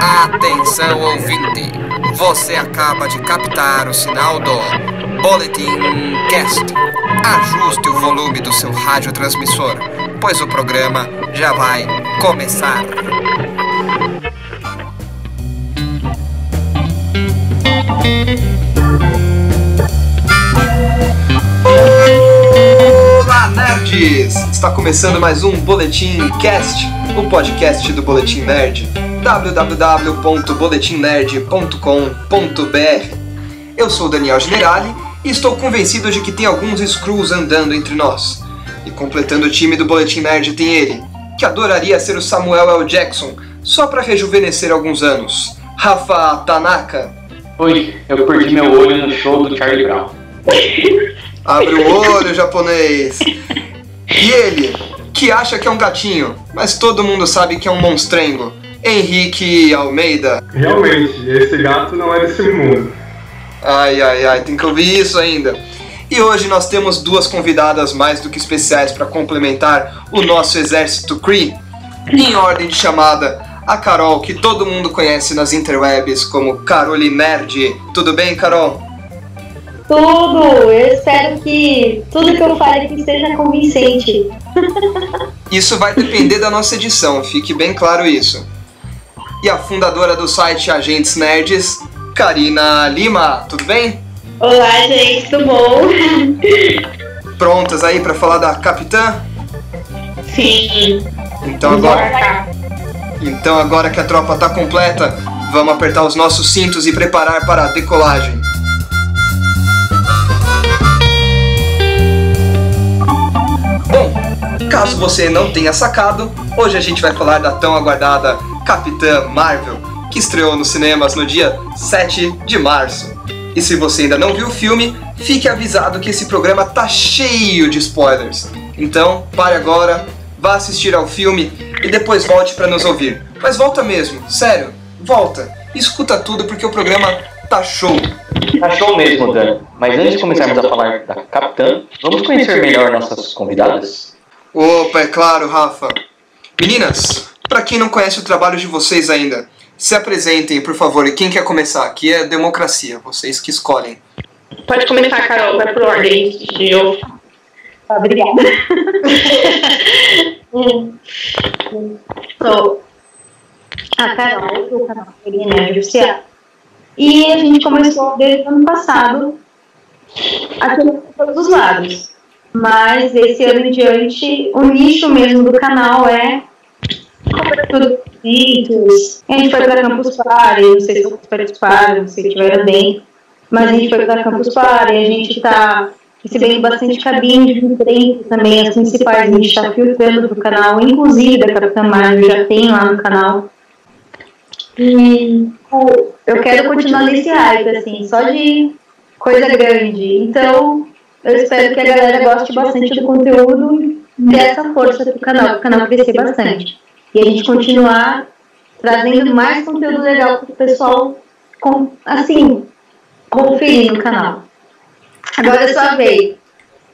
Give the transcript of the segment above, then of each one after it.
Atenção ouvinte, você acaba de captar o sinal do Boletim Cast. Ajuste o volume do seu radiotransmissor, pois o programa já vai começar. Olá, nerds! Está começando mais um Boletim Cast, o podcast do Boletim Nerd www.boletimnerd.com.br. Eu sou Daniel Generali e estou convencido de que tem alguns Screws andando entre nós. E completando o time do Boletim Nerd tem ele, que adoraria ser o Samuel L. Jackson, só para rejuvenescer alguns anos. Rafa Tanaka. Oi, eu perdi meu olho no show do Charlie Brown. Abre o olho, japonês. E ele, que acha que é um gatinho, mas todo mundo sabe que é um monstrengo. Henrique Almeida. Realmente, esse gato não é desse mundo. Ai, ai, ai, tem que ouvir isso ainda. E hoje nós temos duas convidadas mais do que especiais para complementar o nosso exército Cree. Em ordem de chamada, a Carol, que todo mundo conhece nas interwebs como Carole Nerd. Tudo bem, Carol? Tudo! Eu espero que tudo que eu fale aqui seja convincente. Isso vai depender da nossa edição, fique bem claro isso e a fundadora do site Agentes Nerds, Karina Lima. Tudo bem? Olá, gente, tudo bom? Prontas aí para falar da capitã? Sim. Então agora, então agora que a tropa tá completa, vamos apertar os nossos cintos e preparar para a decolagem. Bom, caso você não tenha sacado, hoje a gente vai falar da tão aguardada Capitã Marvel, que estreou nos cinemas no dia 7 de março. E se você ainda não viu o filme, fique avisado que esse programa tá cheio de spoilers. Então, pare agora, vá assistir ao filme e depois volte para nos ouvir. Mas volta mesmo, sério, volta. Escuta tudo porque o programa tá show. Tá show mesmo, Dan. Mas antes de começarmos a falar da Capitã, vamos conhecer melhor nossas convidadas? Opa, é claro, Rafa. Meninas, para quem não conhece o trabalho de vocês ainda, se apresentem, por favor. E quem quer começar? Aqui é democracia, vocês que escolhem. Pode começar, Carol, vai por ordem. Eu. Obrigada. Sou a Carol, do canal Oficial. E a gente começou desde o ano passado a ter todos os lados. Mas esse ano em diante, o nicho mesmo do canal é cobertura vídeos. A gente foi para Campus Party, não sei se vocês participaram, se estiveram bem, mas a gente foi para Campus Party, a gente está recebendo bastante cabine de imprensa também, as principais, a gente está filtrando do canal, inclusive da Capitã Marvel já tem lá no canal. E eu quero continuar nesse hype, assim, só de coisa grande. Então, eu espero que a galera goste bastante do conteúdo e dê essa força pro canal, o canal crescer bastante e a gente continuar trazendo mais conteúdo legal para o pessoal, com, assim, conferir no canal. Agora é sua vez.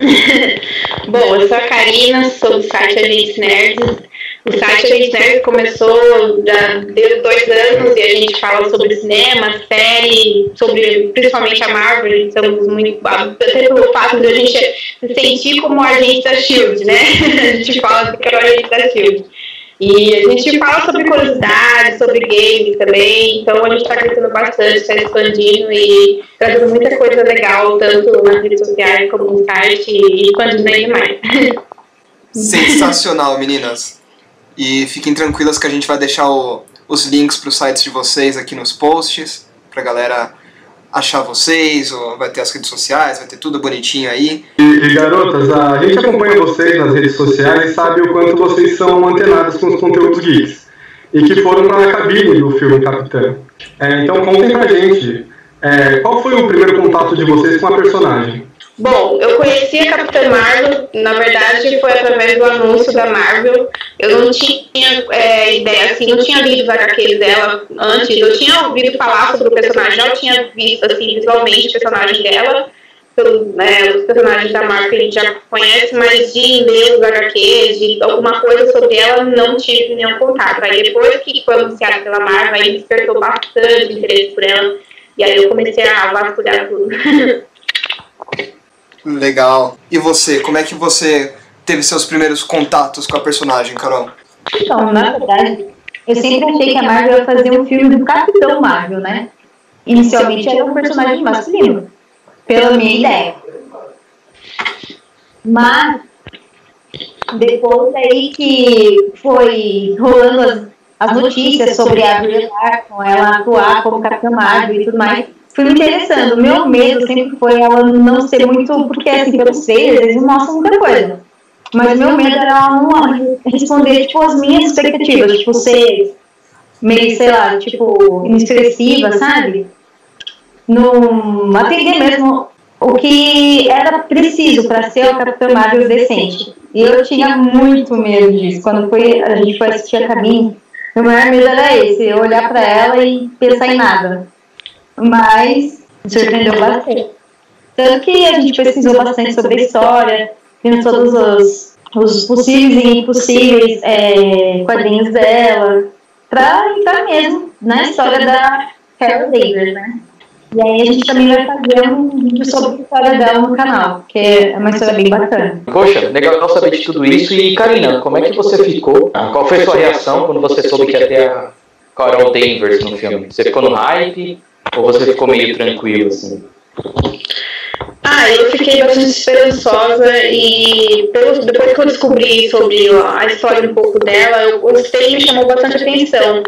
Bom, eu sou a Karina, sou do site Agentes Nerds. O site Agentes Nerds começou já desde dois anos e a gente fala sobre cinema, série, sobre principalmente a Marvel. Estamos muito. Até pelo fato de a gente se sentir como agente da Shield, né? A gente fala que é o agente da Shield. E a gente fala sobre curiosidades, sobre games também, então a gente está crescendo bastante, está expandindo e trazendo muita coisa legal, tanto nas redes sociais como no site e expandindo ainda mais. Sensacional, meninas. E fiquem tranquilas que a gente vai deixar o, os links para os sites de vocês aqui nos posts, para a galera achar vocês, ou vai ter as redes sociais, vai ter tudo bonitinho aí. E, e, garotas, a gente acompanha vocês nas redes sociais e sabe o quanto vocês são antenadas com os conteúdos geeks. E que foram para a cabine do filme Capitã. É, então contem pra gente, é, qual foi o primeiro contato de vocês com a personagem? Bom, eu conheci a Capitã Marvel, na verdade foi através do anúncio da Marvel. Eu não tinha é, ideia, assim, não tinha lido os HQs dela antes, eu tinha ouvido falar sobre o personagem, já tinha visto, assim, visualmente o personagem dela, pelos né, os personagens da Marvel que a gente já conhece, mas de ler os HQs, de alguma coisa sobre ela, não tive nenhum contato. Aí depois que foi anunciada pela Marvel, aí despertou bastante interesse por ela. E aí eu comecei a vasculhar tudo. Legal. E você, como é que você teve seus primeiros contatos com a personagem, Carol? Então, na verdade, eu sempre achei que a Marvel ia fazer um filme do Capitão Marvel, né? Inicialmente era um personagem masculino, pela minha ideia. Mas depois aí que foi rolando as, as notícias sobre a Brie Larson, ela atuar como Capitã Marvel e tudo mais, fui me interessando. O meu medo sempre foi ela não ser muito, porque assim, pelos trailers, eles mostram muita coisa. Mas meu medo era ela não responder, tipo, as minhas expectativas, tipo, ser meio, sei lá, tipo, inexpressiva, sabe? Não atender mesmo o que era preciso para ser o Capitão Marvel decente. E eu tinha muito medo disso. Quando foi, a gente foi assistir a cabine, meu maior medo era esse, olhar para ela e pensar em nada. Mas me surpreendeu bastante. Tanto que a gente pesquisou bastante sobre a história, vendo todos os, os possíveis e impossíveis é, quadrinhos dela, para entrar mesmo na história da Carol Davis, né? E aí a gente também vai fazer um vídeo sobre a história dela no canal, que é uma história bem bacana. Poxa, legal saber de tudo isso. E Karina, como é que você ficou? Qual foi a sua reação quando você soube que ia ter a Carol Danvers no filme? Você ficou no hype ou você ficou meio tranquilo assim? Ah, eu fiquei bastante esperançosa e pelo, depois que eu descobri sobre a história um pouco dela, eu gostei e me chamou bastante atenção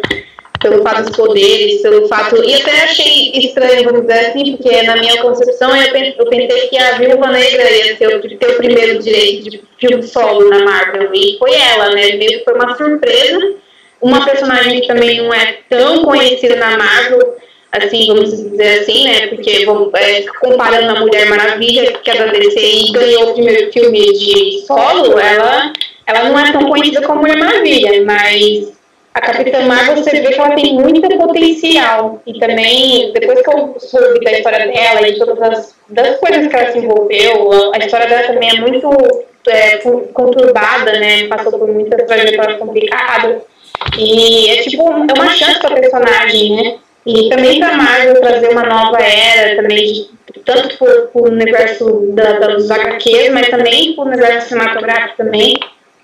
pelo fato dos poderes, pelo fato. E até achei estranho, vamos dizer assim, porque na minha concepção eu eu pensei que a Viúva Negra ia ter, ter o primeiro direito de filme solo na Marvel, e foi ela, né? Meio que foi uma surpresa. Uma personagem que também não é tão conhecida na Marvel, assim, vamos dizer assim, né? Porque é, comparando a Mulher Maravilha, que é da DC e ganhou o primeiro filme de solo, ela, ela não é tão conhecida como Mulher Maravilha, mas a Capitã Marvel você vê que ela tem muito potencial. E também, depois que eu soube da história dela e todas as das coisas que ela se envolveu, a história dela também é muito é, conturbada, né? Passou por muitas trajetórias complicadas. E é tipo, é uma chance para personagem, né? E também para Marvel trazer uma nova era também, tanto para o universo da, dos HQs, mas também para o universo cinematográfico também.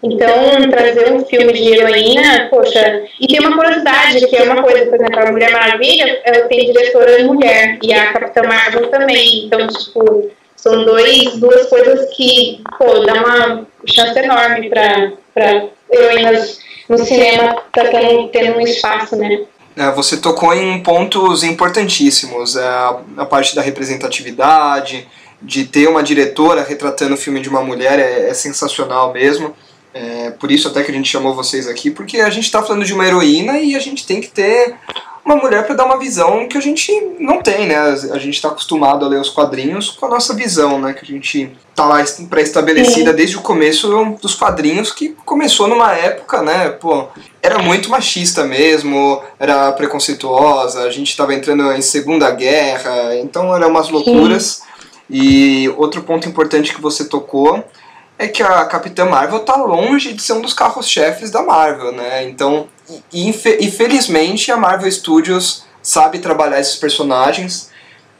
Então, trazer um filme de heroína, poxa, e tem uma curiosidade, que é uma coisa, por exemplo, a Mulher Maravilha, ela tem diretora mulher, e a Capitã Marvel também, então, tipo, são dois, duas coisas que, pô, dá uma chance enorme para heroínas no cinema tendo, tendo um espaço, né? É, você tocou em pontos importantíssimos, é, a parte da representatividade, de ter uma diretora retratando o filme de uma mulher é, é sensacional mesmo. É, por isso até que a gente chamou vocês aqui, porque a gente está falando de uma heroína e a gente tem que ter uma mulher para dar uma visão que a gente não tem, né? A gente está acostumado a ler os quadrinhos com a nossa visão, né? Que a gente tá lá pré-estabelecida desde o começo dos quadrinhos, que começou numa época, né? Pô, era muito machista mesmo, era preconceituosa, a gente estava entrando em Segunda Guerra, então eram umas loucuras. Sim. E outro ponto importante que você tocou é que a Capitã Marvel tá longe de ser um dos carros-chefes da Marvel, né? Então, e, felizmente a Marvel Studios sabe trabalhar esses personagens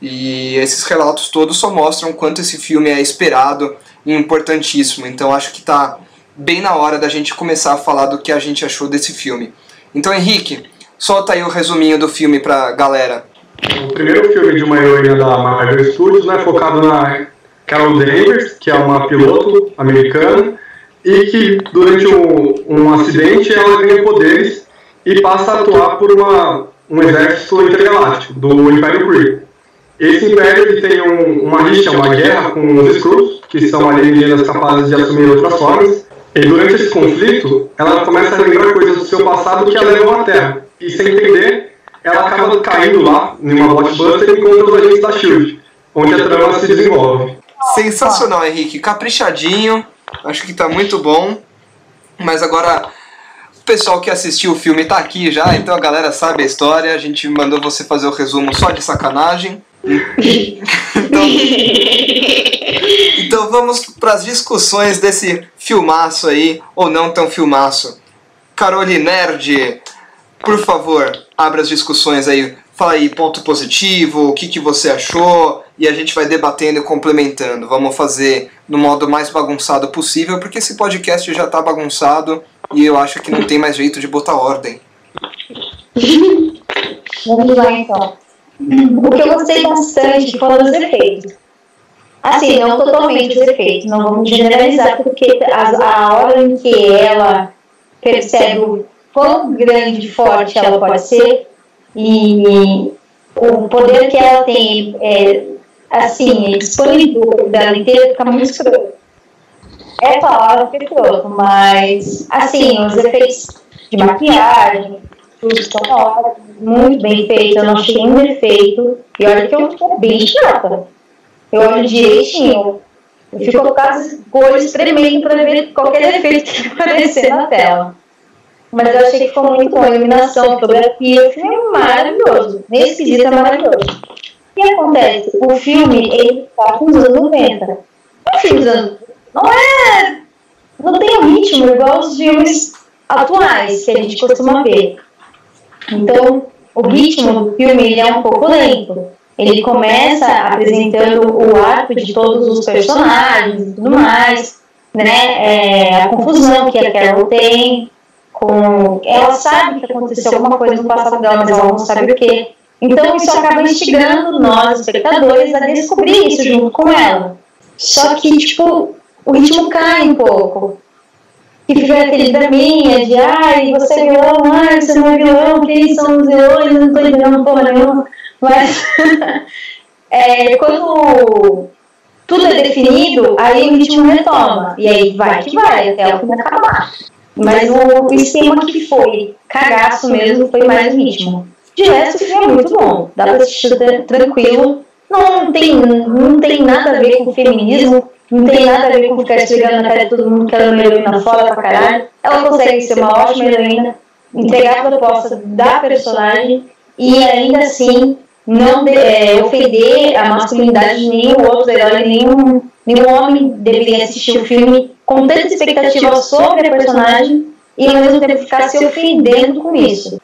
e esses relatos todos só mostram quanto esse filme é esperado e importantíssimo. Então, acho que tá bem na hora da gente começar a falar do que a gente achou desse filme. Então, Henrique, solta aí o resuminho do filme pra galera. O primeiro filme de uma heroína da Marvel Studios, né, focado na Carol Danvers, que é uma piloto americana, e que durante um, um acidente ela ganha poderes e passa a atuar por uma, um exército intergaláctico, do Império Kree. Esse império ele tem um, uma rixa, uma guerra com os Skrulls, que são alienígenas capazes de assumir outras formas. E durante esse conflito, ela começa a lembrar coisas do seu passado que a levam à Terra. E sem entender, ela acaba caindo lá, em uma blockbuster, e encontra os agentes da SHIELD, onde a trama se desenvolve. Sensacional, Henrique. Caprichadinho. Acho que tá muito bom. Mas agora o pessoal que assistiu o filme tá aqui já, então a galera sabe a história. A gente mandou você fazer o resumo só de sacanagem. então Então, vamos para as discussões desse filmaço aí, ou não tão filmaço. Carole Nerd, por favor, abra as discussões aí. Fala aí, ponto positivo, o que, que você achou, e a gente vai debatendo e complementando. Vamos fazer no modo mais bagunçado possível, porque esse podcast já está bagunçado e eu acho que não tem mais jeito de botar ordem. Vamos lá então. O que eu gostei bastante foram os efeitos. Assim, não totalmente os efeitos, não vamos generalizar, porque a, a hora em que ela percebe o quão grande e forte ela pode ser e o poder que ela tem, é, assim, disponível dela inteira fica muito escroto. É palavra escroto, mas, assim, os efeitos de maquiagem, tudo estão ótimos, muito bem feito, eu não achei um defeito, e olha que eu fico bem chata. Eu olho direitinho, eu fico com as cores tremendo para ver qualquer defeito que aparecer na tela. Mas eu achei que ficou muito bom. A iluminação, fotografia, o filme é maravilhoso. Nesse quesito é maravilhoso. O que acontece? O filme, ele está com os anos 90. O filme dos anos não é. Não tem o ritmo igual os filmes atuais que a gente costuma ver. Então, o ritmo do filme ele é um pouco lento. Ele começa apresentando o arco de todos os personagens e tudo mais, né? É, a confusão que a Carol tem com. Ela sabe que aconteceu alguma coisa no passado dela, mas ela não sabe o que. Então isso acaba instigando nós, espectadores, a descobrir isso junto com ela. Só que, tipo, o ritmo cai um pouco. E fica aquele draminha de, ai, você é vilão, ai, você não é vilão, quem são os vilões, não tô entendendo porra nenhuma. Mas, é, quando tudo é definido, aí o ritmo retoma. E aí vai que vai, até o fim acabar. Mas o esquema que foi cagaço mesmo foi mais o ritmo. De resto, o filme é muito bom. Dá pra assistir tranquilo. Não tem, não tem nada a ver com feminismo. Não tem nada a ver com ficar esfregando na cara de todo mundo que ela é uma heroína foda pra caralho. Ela consegue ser uma ótima heroína, entregar a proposta da personagem e ainda assim não de, é, ofender a masculinidade de nenhum outro herói, nenhum, nenhum homem deveria assistir o filme com tanta expectativa sobre a personagem e ao mesmo tempo ficar se ofendendo com isso.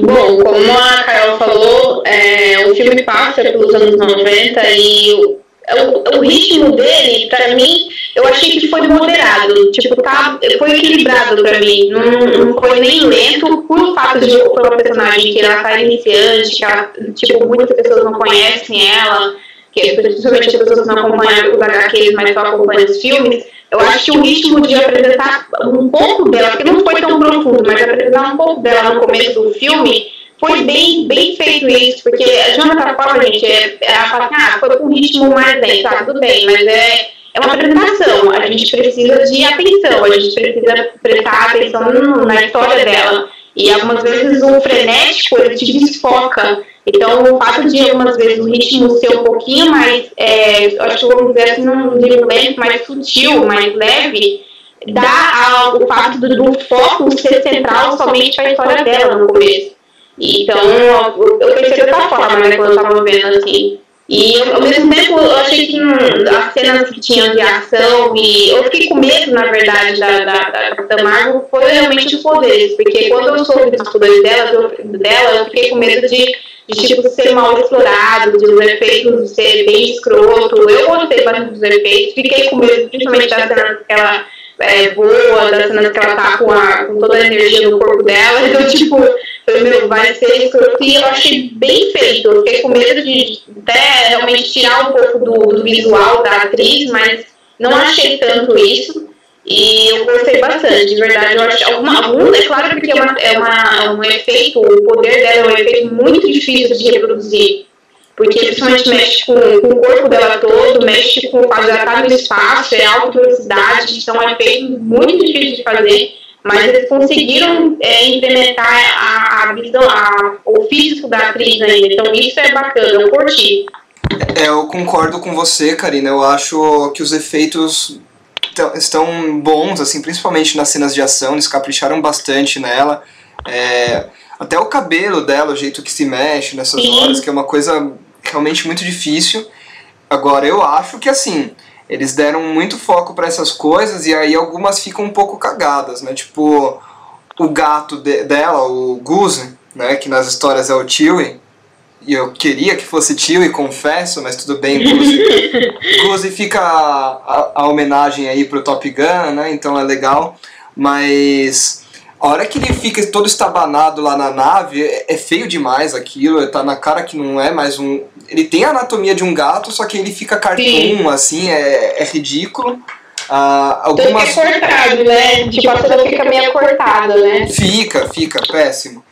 Bom, como a Carol falou, é, o filme passa pelos anos 90 e o, o, o ritmo dele, para mim, eu achei que foi moderado. Tipo, tá, foi equilibrado para mim. Não, não foi nem lento, por fato de ser uma personagem que ela tá iniciante, que ela, tipo, muitas pessoas não conhecem ela, que principalmente as pessoas não acompanham os HQs, mas só acompanham os filmes. Eu acho que o ritmo de apresentar um pouco dela, porque não foi tão profundo, mas apresentar um pouco dela no começo do filme foi bem, bem feito isso, porque de uma forma, gente, é, ela fala assim, ah, foi com um ritmo mais lento, ah, tudo bem, mas é, é uma apresentação, a gente precisa de atenção, a gente precisa prestar atenção na história dela. E algumas vezes o frenético ele te desfoca. Então, o fato de algumas vezes o ritmo ser um pouquinho mais, é, acho que vamos dizer assim, num nível lento, mais sutil, mais leve, dá ao, o fato do, do foco ser central somente para a história dela no começo. Então, eu, eu pensei dessa forma, né, quando eu estava vendo assim. E ao mesmo tempo eu achei que hum, as cenas que tinham de ação e eu fiquei com medo, na verdade, da, da, da Capitã Marvel foi realmente os poderes, porque quando eu soube dos poderes dela, eu, dela, eu fiquei com medo de, de tipo ser mal explorado, de os efeitos ser bem escroto. Eu gostei bastante dos efeitos, fiquei com medo, principalmente das cenas que ela é, voa, das cenas que ela tá com, a, com toda a energia no corpo dela. Então, tipo, meu, vai ser escroto. E eu achei bem feito. Eu fiquei com medo de até realmente tirar um pouco do, do visual da atriz, mas não achei tanto isso. E eu gostei bastante, de verdade. Eu acho alguma, algum, é claro que é, uma, é uma, um efeito, o poder dela é um efeito muito difícil de reproduzir. Porque principalmente mexe com, com o corpo dela todo, mexe com o fato de ela estar no espaço, é alta velocidade, então é um efeito muito difícil de fazer mas eles conseguiram é, implementar a, a visão, a, o físico da atriz ainda. Então isso é bacana, eu curti. É, eu concordo com você, Karina. Eu acho que os efeitos estão bons, assim, principalmente nas cenas de ação, eles capricharam bastante nela. É, até o cabelo dela, o jeito que se mexe nessas Sim. horas, que é uma coisa realmente muito difícil. Agora, eu acho que assim, eles deram muito foco para essas coisas e aí algumas ficam um pouco cagadas, né? Tipo, o gato de, dela, o Goose, né? Que nas histórias é o Chewie. E eu queria que fosse Chewie, confesso, mas tudo bem, Goose. Goose fica a, a, a homenagem aí pro Top Gun, né? Então é legal. Mas a hora que ele fica todo estabanado lá na nave, é, é feio demais aquilo, tá na cara que não é mais um. Ele tem a anatomia de um gato, só que ele fica cartoon, Sim. assim, é, é ridículo. Ah, algumas... Então fica cortado, né? Tipo, a cena fica meio cortada, né? Fica, fica, péssimo.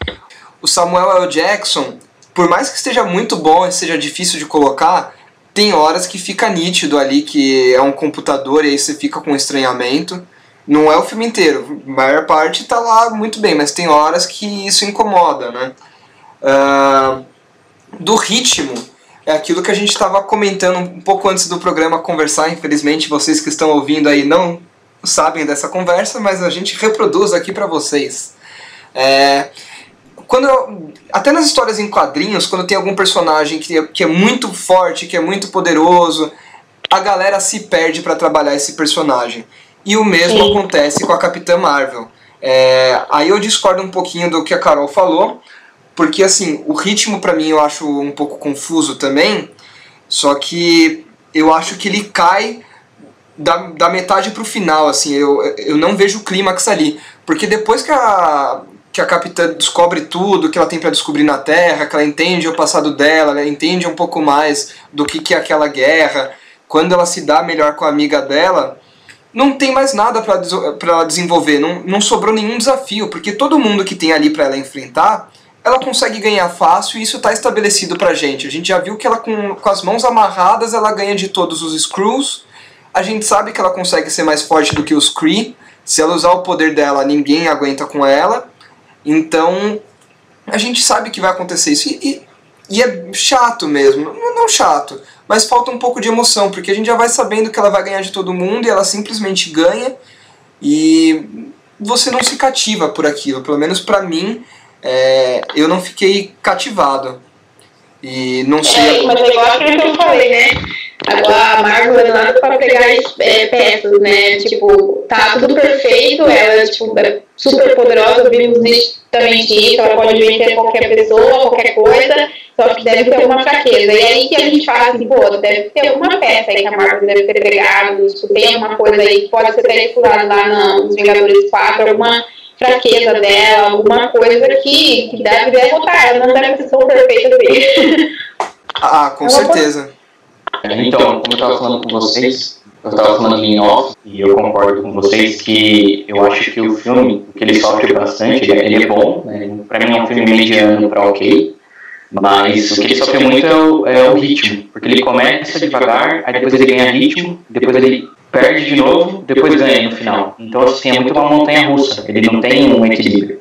O Samuel L. Jackson, por mais que esteja muito bom e seja difícil de colocar, tem horas que fica nítido ali que é um computador e aí você fica com estranhamento. Não é o filme inteiro, a maior parte tá lá muito bem, mas tem horas que isso incomoda, né? Uh, do ritmo, é aquilo que a gente estava comentando um pouco antes do programa conversar. Infelizmente, vocês que estão ouvindo aí não sabem dessa conversa, mas a gente reproduz aqui para vocês. É, quando eu, até nas histórias em quadrinhos, quando tem algum personagem que é, que é muito forte, que é muito poderoso, a galera se perde para trabalhar esse personagem. E o mesmo Sim. acontece com a Capitã Marvel. É, aí eu discordo um pouquinho do que a Carol falou, porque assim, o ritmo para mim eu acho um pouco confuso também, só que eu acho que ele cai da, da metade pro final, assim, eu, eu não vejo o clímax ali. Porque depois que a, que a capitã descobre tudo que ela tem para descobrir na Terra, que ela entende o passado dela, ela entende um pouco mais do que, que é aquela guerra, quando ela se dá melhor com a amiga dela, não tem mais nada para ela desenvolver, não, não sobrou nenhum desafio, porque todo mundo que tem ali para ela enfrentar, ela consegue ganhar fácil e isso está estabelecido pra gente. A gente já viu que ela com, com as mãos amarradas ela ganha de todos os Screws. A gente sabe que ela consegue ser mais forte do que os Kree. Se ela usar o poder dela, ninguém aguenta com ela. Então, a gente sabe que vai acontecer isso. E, e, e é chato mesmo. Não chato, mas falta um pouco de emoção, porque a gente já vai sabendo que ela vai ganhar de todo mundo e ela simplesmente ganha e você não se cativa por aquilo. Pelo menos para mim, é, eu não fiquei cativado. E não sei. É, mas é igual aquilo que eu falei, né? Agora a Marvel é nada para pegar é, peças, né? Tipo, tá tudo perfeito, ela tipo, é super poderosa, vimos nitidamente isso, ela pode vencer qualquer pessoa, qualquer coisa, só que deve ter uma fraqueza. E aí que a gente fala assim, pô, deve ter alguma peça aí que a Marvel deve ter pegado, tipo, tem alguma coisa aí que pode ser até explorada lá nos Vingadores 4, alguma fraqueza dela, alguma coisa que, que deve derrotar ela, não deve ser tão perfeita assim. Ah, com ela certeza. Pode... Então, como eu estava falando com vocês, eu estava falando em off, e eu concordo com vocês que eu acho que o filme, que ele sofre bastante, ele é bom, né? para mim é um filme mediano para ok, mas o que ele sofre muito é o, é o, ritmo, porque ele começa devagar, aí depois ele ganha ritmo, depois ele perde de novo, depois ganha no final. Então, assim, é muito uma montanha russa, ele não tem um equilíbrio,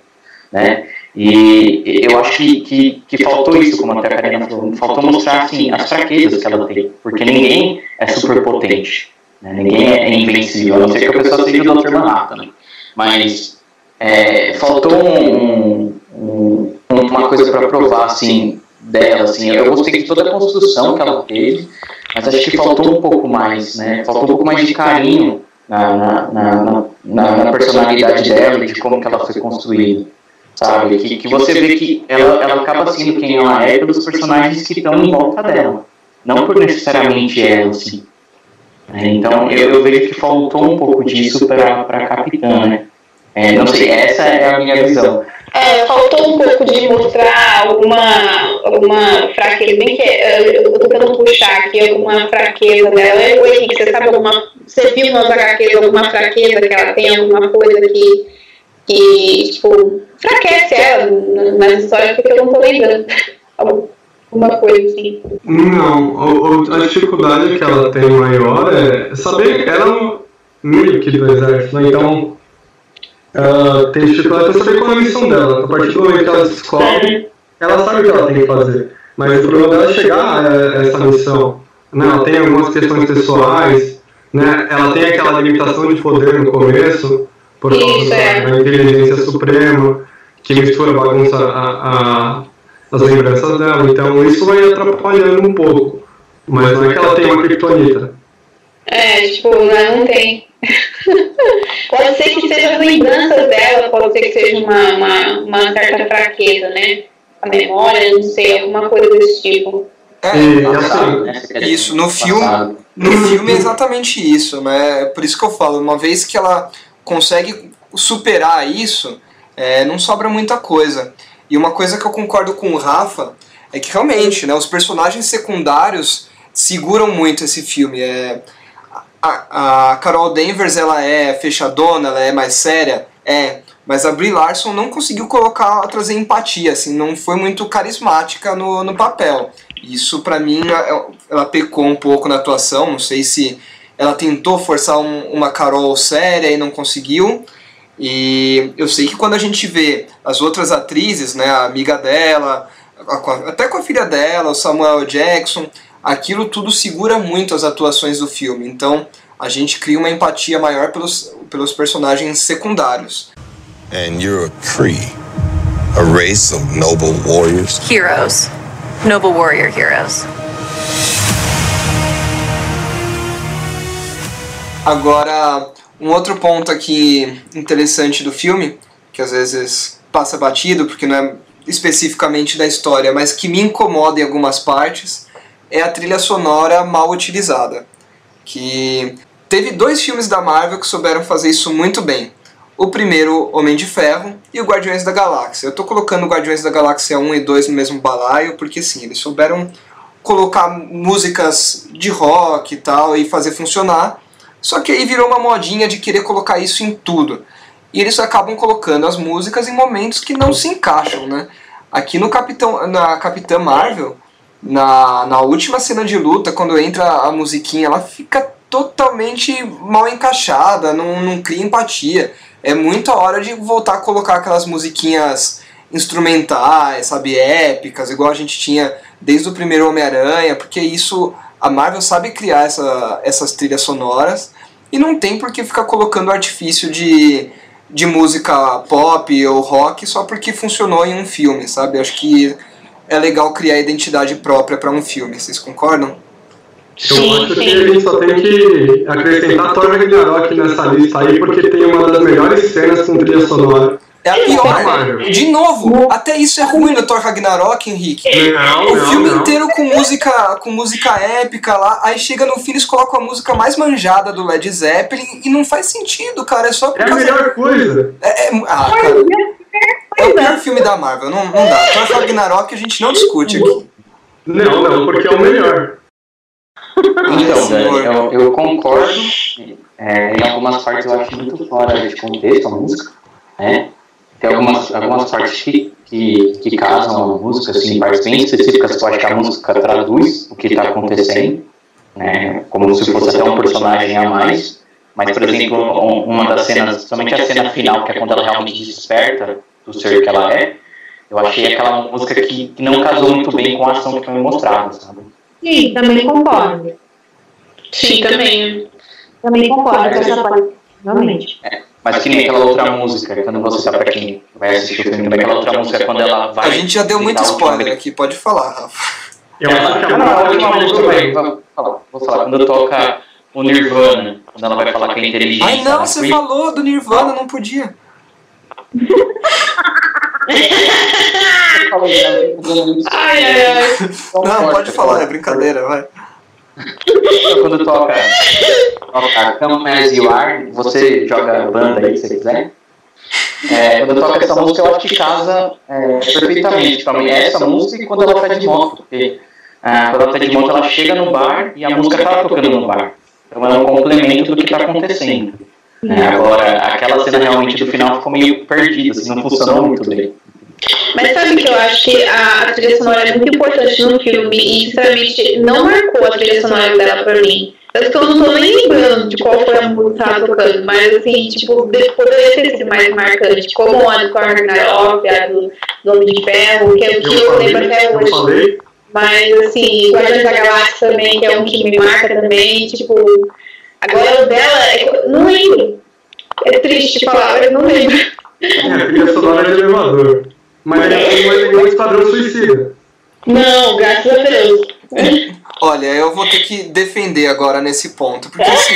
né? E eu acho que, que, que faltou isso, como até a Karina falou, faltou mostrar, assim, as fraquezas que ela tem, porque ninguém é super potente, né? ninguém é invencível, a não ser que a pessoa seja o Dr. Manhattan, né? mas é, faltou um, um, uma coisa para provar, assim, dela, assim, eu gostei de toda a construção que ela teve, mas acho que faltou um pouco mais, né? Faltou um pouco mais de carinho na, na, na, na, na personalidade dela de como que ela foi construída, sabe? Que, que você vê que ela, ela acaba sendo quem ela é pelos personagens que estão em volta dela, não por necessariamente ela, assim. É, então eu, eu vejo que faltou um pouco disso para a Capitã, né? É, não sei, essa é a minha visão. É, faltou um pouco de mostrar alguma, alguma fraqueza, bem que eu tô tentando puxar aqui alguma fraqueza dela. O Henrique, você sabe alguma. Você viu nas HQs alguma fraqueza que ela tem, alguma coisa que, que tipo, fraquece ela nas histórias, porque eu não tô lembrando. Alguma coisa assim. Não, a, dificuldade que ela tem maior é saber que ela não. Milik do exército, né? Então ela tem dificuldade para saber qual é a missão dela. A partir do momento que ela descobre, ela sabe o que ela tem que fazer. Mas o problema dela é chegar a essa missão. Né? Ela tem algumas questões pessoais, né? ela tem aquela limitação de poder no começo, por causa é. da inteligência suprema, que mistura bagunça a, a, as lembranças dela. Então isso vai atrapalhando um pouco. Mas não é que ela tem uma criptonita. É, tipo, não tem. pode ser que seja as lembranças dela, pode ser que seja uma, uma, uma certa fraqueza, né? A memória, não sei, alguma coisa desse tipo. É, Passado, assim, né? Isso, no filme, no filme é exatamente isso, né? Por isso que eu falo, uma vez que ela consegue superar isso, é, não sobra muita coisa. E uma coisa que eu concordo com o Rafa é que realmente, né, os personagens secundários seguram muito esse filme. É, a, a Carol Danvers ela é fechadona, ela é mais séria, é, mas a Brie Larson não conseguiu colocar, trazer empatia, assim, não foi muito carismática no, no papel. Isso pra mim, é- ela pecou um pouco na atuação, não sei se ela tentou forçar um- uma Carol séria e não conseguiu. E eu sei que quando a gente vê as outras atrizes, né, a amiga dela, a- a- até com a filha dela, o Samuel Jackson, aquilo tudo segura muito as atuações do filme. Então a gente cria uma empatia maior pelos, pelos personagens secundários. And you're a Cree, a race of noble warriors. Heroes. Noble warrior heroes. Agora, um outro ponto aqui interessante do filme, que às vezes passa batido porque não é especificamente da história, mas que me incomoda em algumas partes, é a trilha sonora mal utilizada. Que teve dois filmes da Marvel que souberam fazer isso muito bem. O primeiro, Homem de Ferro, e o Guardiões da Galáxia. Eu tô colocando Guardiões da Galáxia 1 e 2 no mesmo balaio, porque sim, eles souberam colocar músicas de rock e tal e fazer funcionar. Só que aí virou uma modinha de querer colocar isso em tudo. E eles acabam colocando as músicas em momentos que não se encaixam, né? Aqui no Capitão, na Capitã Marvel, na, na última cena de luta, quando entra a musiquinha, ela fica totalmente mal encaixada, não, não cria empatia. É muita hora de voltar a colocar aquelas musiquinhas instrumentais, sabe, épicas, igual a gente tinha desde o primeiro Homem-Aranha, porque isso a Marvel sabe criar essa, essas trilhas sonoras e não tem por que ficar colocando artifício de, de música pop ou rock só porque funcionou em um filme, sabe? Acho que é legal criar identidade própria para um filme, vocês concordam? Eu Sim, acho que sim. a gente só tem que acrescentar Thor Ragnarok nessa lista aí, porque tem uma das melhores cenas com trilha sonora. É a Da pior. Marvel. De novo, até isso é ruim no Thor Ragnarok, Henrique. Não, O não, filme não. inteiro com música, com música épica lá, aí chega no fim eles colocam a música mais manjada do Led Zeppelin e não faz sentido, cara. É só É a melhor coisa. É, é- ah, cara. É o pior filme da Marvel, não, não dá. Thor Ragnarok a gente não discute aqui. Não, não, porque é o melhor. Então, senhor. Dani, eu, eu concordo. é, em algumas partes eu acho muito fora de contexto a música. Né? Tem algumas, algumas partes que, que, que casam a música, assim, partes bem específicas que eu acho que a música traduz o que está acontecendo. Né? Como se fosse até um personagem a mais. Mas, por exemplo, um- uma das cenas, somente a cena final, que é quando ela realmente desperta do ser que ela é, eu achei aquela música que, que não casou muito bem com a ação que foi mostrada, sabe? Sim, também concordo. Sim, também. Também concordo com essa parte. Realmente. Mas que nem aquela outra música, quando você sabe pra quem vai assistir o filme aquela outra música quando ela vai. A gente já deu muito spoiler aqui, pode falar, Rafa. Eu acho que a não, a música última música também. vai- vou falar, vou falar, quando toca o Nirvana, quando ela vai falar que é inteligente. Ai não, você falou do Nirvana, não podia. Ai, ai, ai. Não, pode falar, é brincadeira, vai. Quando toca, toca Come As You Are, você joga banda aí se você quiser. É, quando toca essa música, eu acho que casa é, perfeitamente pra mim. É essa música e quando ela tá de moto. Porque ah, quando ela tá de moto, ela chega no bar e a música tá tocando no bar. Então é um complemento do que tá acontecendo. É, agora, aquela cena realmente do final ficou meio perdida, assim, não funcionou muito bem. Mas sabe que eu acho que a, a trilha sonora é muito importante no filme e, sinceramente, não marcou a trilha sonora dela pra mim. Tanto que eu não tô nem lembrando de qual foi a música que tava tocando, mas assim, tipo, de- poderia ter sido mais marcante, como a do Thor Ragnarok, a do, do Homem de Ferro, que é o que eu, Eu lembro até eu hoje. falei. Mas assim, Guardiões da Galáxia também, que é um que me marca também, tipo. Agora o dela, é, não lembro. É triste falar, eu não lembro. É, a trilha sonora de elevador. Mas é um elegante padrão suicida. Não, graças a Deus. Olha, eu vou ter que defender agora nesse ponto, porque assim.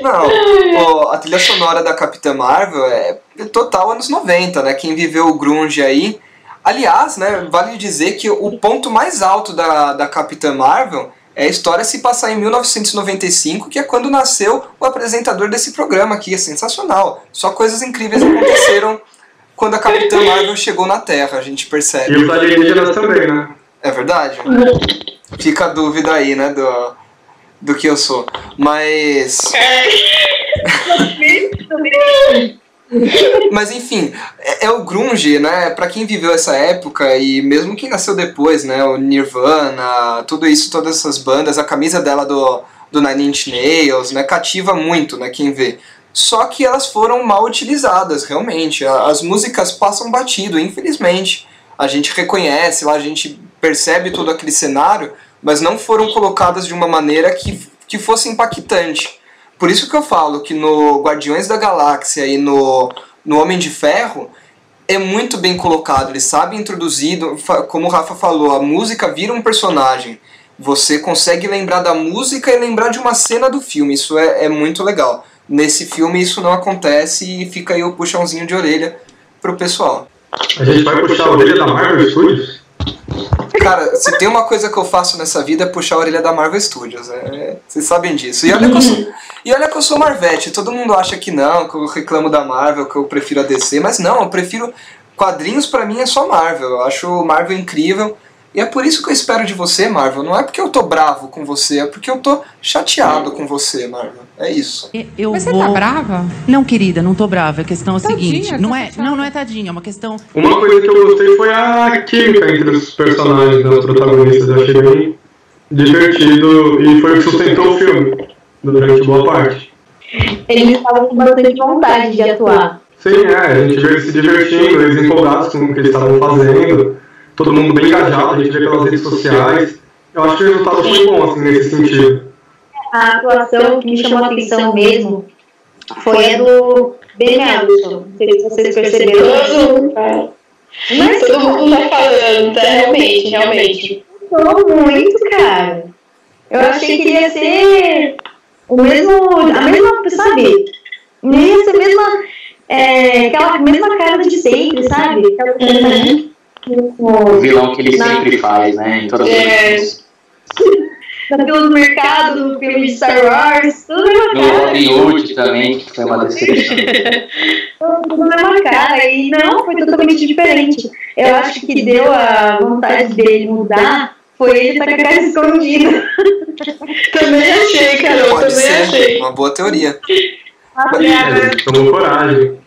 Não, ó, a trilha sonora da Capitã Marvel é total anos 90, né? Quem viveu o Grunge aí. Aliás, né, vale dizer que o ponto mais alto da, da Capitã Marvel é a história se passar em 1995, que é quando nasceu o apresentador desse programa aqui. É sensacional. Só coisas incríveis aconteceram quando a Capitã Marvel chegou na Terra, a gente percebe. E os alienígenas também, né? É verdade? Fica a dúvida aí, né, do, do que eu sou. Mas. Mas enfim, é, é o grunge, né? Para quem viveu essa época e mesmo quem nasceu depois, né? O Nirvana, tudo isso, todas essas bandas, a camisa dela do, do Nine Inch Nails, né? Cativa muito, né? Quem vê. Só que elas foram mal utilizadas, realmente. As músicas passam batido, infelizmente. A gente reconhece lá, a gente percebe todo aquele cenário, mas não foram colocadas de uma maneira que, que fosse impactante. Por isso que eu falo que no Guardiões da Galáxia e no, no Homem de Ferro é muito bem colocado. Ele sabe introduzir, como o Rafa falou, a música vira um personagem. Você consegue lembrar da música e lembrar de uma cena do filme. Isso é, é muito legal. Nesse filme isso não acontece e fica aí o puxãozinho de orelha pro pessoal. A gente vai puxar a orelha da Marvel Studios? Cara, se tem uma coisa que eu faço nessa vida é puxar a orelha da Marvel Studios. É, vocês sabem disso. E olha, que eu sou, e olha que eu sou Marvete. Todo mundo acha que não, que eu reclamo da Marvel, que eu prefiro a DC. Mas não, eu prefiro. Quadrinhos para mim é só Marvel. Eu acho Marvel incrível. E é por isso que eu espero de você, Marvel. Não é porque eu tô bravo com você, é porque eu tô chateado com você, Marvel. É isso. Eu Mas vou... você tá brava? Não, querida, não tô brava. A questão é a Tadinha, seguinte. tá Não é, não, não é tadinha, é uma questão. Uma coisa que eu gostei foi a química entre os personagens, né, os protagonistas. Eu achei bem divertido e foi o que sustentou o filme durante boa parte. Eles estavam com bastante vontade de atuar. Sim, é, a gente eles se divertindo, eles empolgados com o que eles estavam fazendo, todo mundo bem engajado, a gente vê pelas redes sociais. Eu acho que o resultado foi bom, assim, nesse sentido. A atuação que me chamou a atenção mesmo foi a do Ben. Não sei se vocês perceberam. Todo mundo fala. Mas Todo mundo tá falando, tá? Realmente, realmente. gostou muito, cara. Eu achei que ia ser o mesmo, a mesma, sabe? Ia ser a mesma, é, aquela mesma cara de sempre, sabe? Aquela O vilão que ele Na- sempre faz, né? Em todas as É. vezes. daquilo do mercado, do filme de Star Wars, tudo na No cara. Robin Hood também, que foi uma decepção. tudo na mesma cara. E não, foi totalmente diferente. Eu acho que deu a vontade dele mudar foi ele estar com a cara escondida. Também achei, Carol, Pode também ser, achei. uma boa teoria. A Ele cara tomou coragem.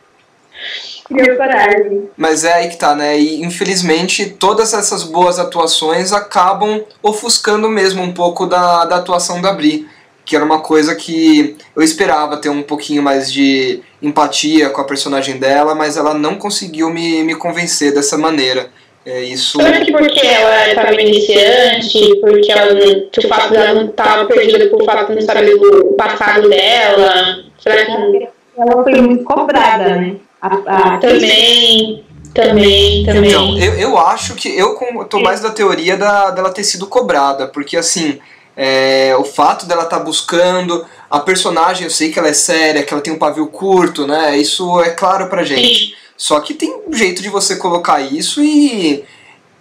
Criou coragem. Mas é aí que tá, né? E infelizmente todas essas boas atuações acabam ofuscando mesmo um pouco da, da atuação da Bri. Que era uma coisa que eu esperava ter um pouquinho mais de empatia com a personagem dela, mas ela não conseguiu me, me convencer dessa maneira. É isso. Será que porque ela estava iniciante, porque ela o fato dela não estava perdida por fato de não saber o passado dela? Será que Ela foi muito cobrada, né? A, a, também, também, também. Então, eu, eu acho que eu com- tô mais da teoria da, dela ter sido cobrada, porque assim, é, o fato dela estar buscando a personagem, eu sei que ela é séria, que ela tem um pavio curto, né? Isso é claro pra gente. Sim. Só que tem um jeito de você colocar isso e,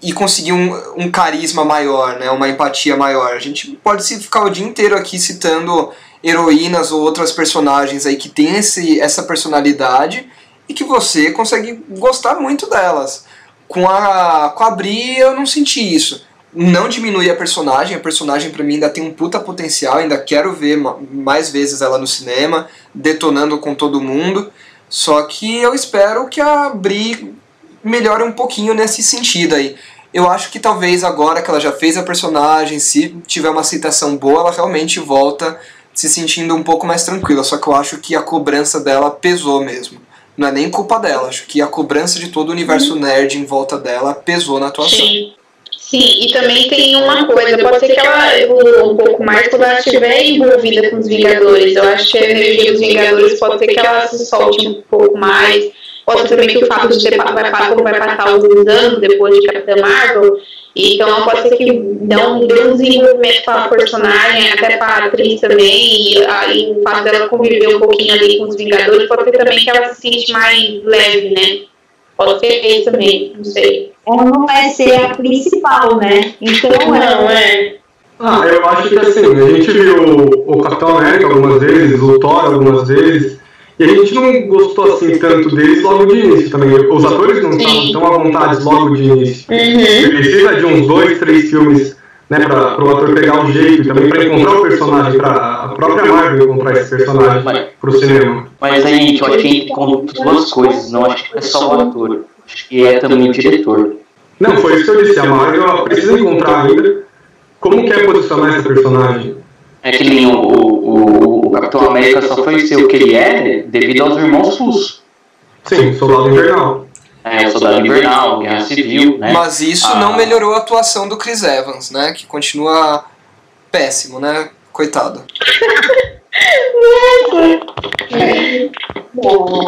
e conseguir um, um carisma maior, né? Uma empatia maior. A gente pode se ficar o dia inteiro aqui citando heroínas ou outras personagens aí que tem esse, essa personalidade e que você consegue gostar muito delas. Com a, com a Bri eu não senti isso. Não diminui a personagem, a personagem pra mim ainda tem um puta potencial, ainda quero ver ma- mais vezes ela no cinema, detonando com todo mundo. Só que eu espero que a Bri melhore um pouquinho nesse sentido aí. Eu acho que talvez agora que ela já fez a personagem, se tiver uma aceitação boa, ela realmente volta se sentindo um pouco mais tranquila. Só que eu acho que a cobrança dela pesou mesmo. Não é nem culpa dela, acho que a cobrança de todo o universo nerd em volta dela pesou na atuação. Sim. Sim, e também tem uma coisa, pode ser que ela evolua um pouco mais quando ela estiver envolvida com os Vingadores. Eu acho que a energia dos Vingadores pode ser que ela se solte um pouco mais Pode ser também que o fato de ter, vai, como vai passar alguns anos depois de Capitã Marvel, então pode ser que dê um desenvolvimento para a personagem, até para a atriz também, e aí o fato dela conviver um pouquinho ali com os Vingadores, pode ser também que ela se sente mais leve, né? Pode ser isso também, não sei. Ela não vai ser a principal, né? Então não, é. Ah, eu acho que assim, a gente viu o Capitão América algumas vezes, o Thor algumas vezes, e a gente não gostou assim tanto deles logo de início também. Os atores não estavam tão à vontade logo de início. Uhum. Precisa de uns dois, três filmes né, para o ator pegar o jeito e também para encontrar o personagem, para a própria Marvel encontrar esse personagem para o cinema. Mas aí, gente, eu acho que tem duas coisas, não acho que é só o ator, acho que é também o diretor. Não, foi isso que eu disse, a Marvel precisa encontrar ainda como quer posicionar esse personagem. É que nem o, o, o Capitão América só foi ser o que ele é devido aos irmãos Russo. Sim, Soldado Invernal. É, o Soldado Invernal, Guerra Civil, né? Mas isso Ah. não melhorou a atuação do Chris Evans, né? Que continua péssimo, né? Coitado.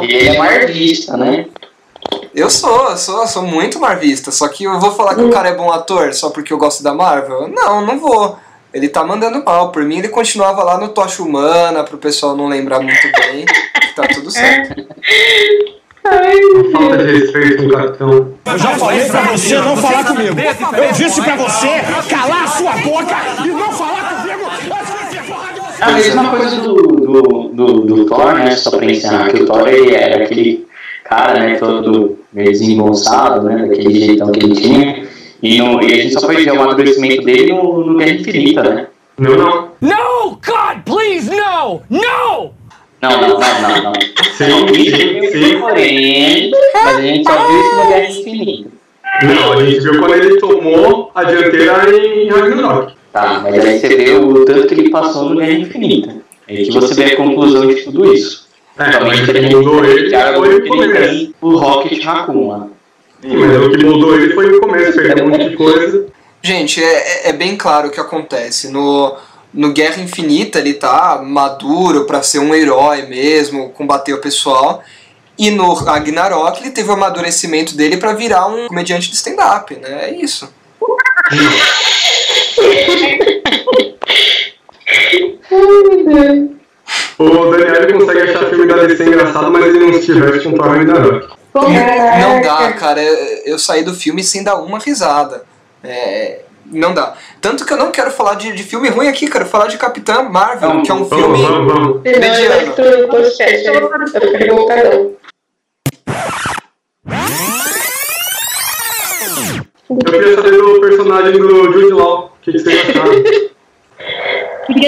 E ele é marvista, né? Eu sou, eu sou, eu sou muito marvista. Só que eu vou falar que o cara é bom ator só porque eu gosto da Marvel? Não, não vou. Ele tá mandando mal. Por mim, ele continuava lá no Tocha Humana, pro pessoal não lembrar muito bem. que tá tudo certo. Falta de respeito com o Capitão. Eu já falei pra você não falar comigo. Eu disse pra você calar a sua boca e não falar comigo. É a mesma coisa do, do, do, do Thor, né? Só pra ensinar que o Thor ele era aquele cara, né? Todo meio desengonçado, né? Daquele jeitão que ele tinha. E, no, e a gente só foi ver o amadurecimento dele no, no Guerra Infinita, né? Não, não. No, God, please, no, no! Não, não, não, não, não. Sim, sim, sim. Porém, mas a gente só viu isso no Guerra Infinita. Não, a gente viu quando ele tomou a dianteira em Ragnarok. Tá, mas aí você vê o tanto que ele passou no Guerra Infinita. Aí que você vê a conclusão de tudo isso. É, mas o que mudou ele o começo. tem o Rocket Raccoon lá. Sim, mas o que mudou ele foi o começo, perdeu um monte de coisa. Gente, é, é- é bem claro o que acontece. No, no Guerra Infinita ele tá maduro pra ser um herói mesmo, combater o pessoal. E no Ragnarok ele teve o amadurecimento dele pra virar um comediante de stand-up, né? É isso. O Daniel consegue achar filme da DC engraçado, mas ele não se tivesse com Thor Ragnarok. Não dá, cara. Eu, eu saí do filme sem dar uma risada. É, não dá. Tanto que eu não quero falar de, de filme ruim aqui, quero falar de Capitã Marvel, que é um filme vai mediano. Eu queria saber do personagem do Jude Law. O que, que vocês acharam?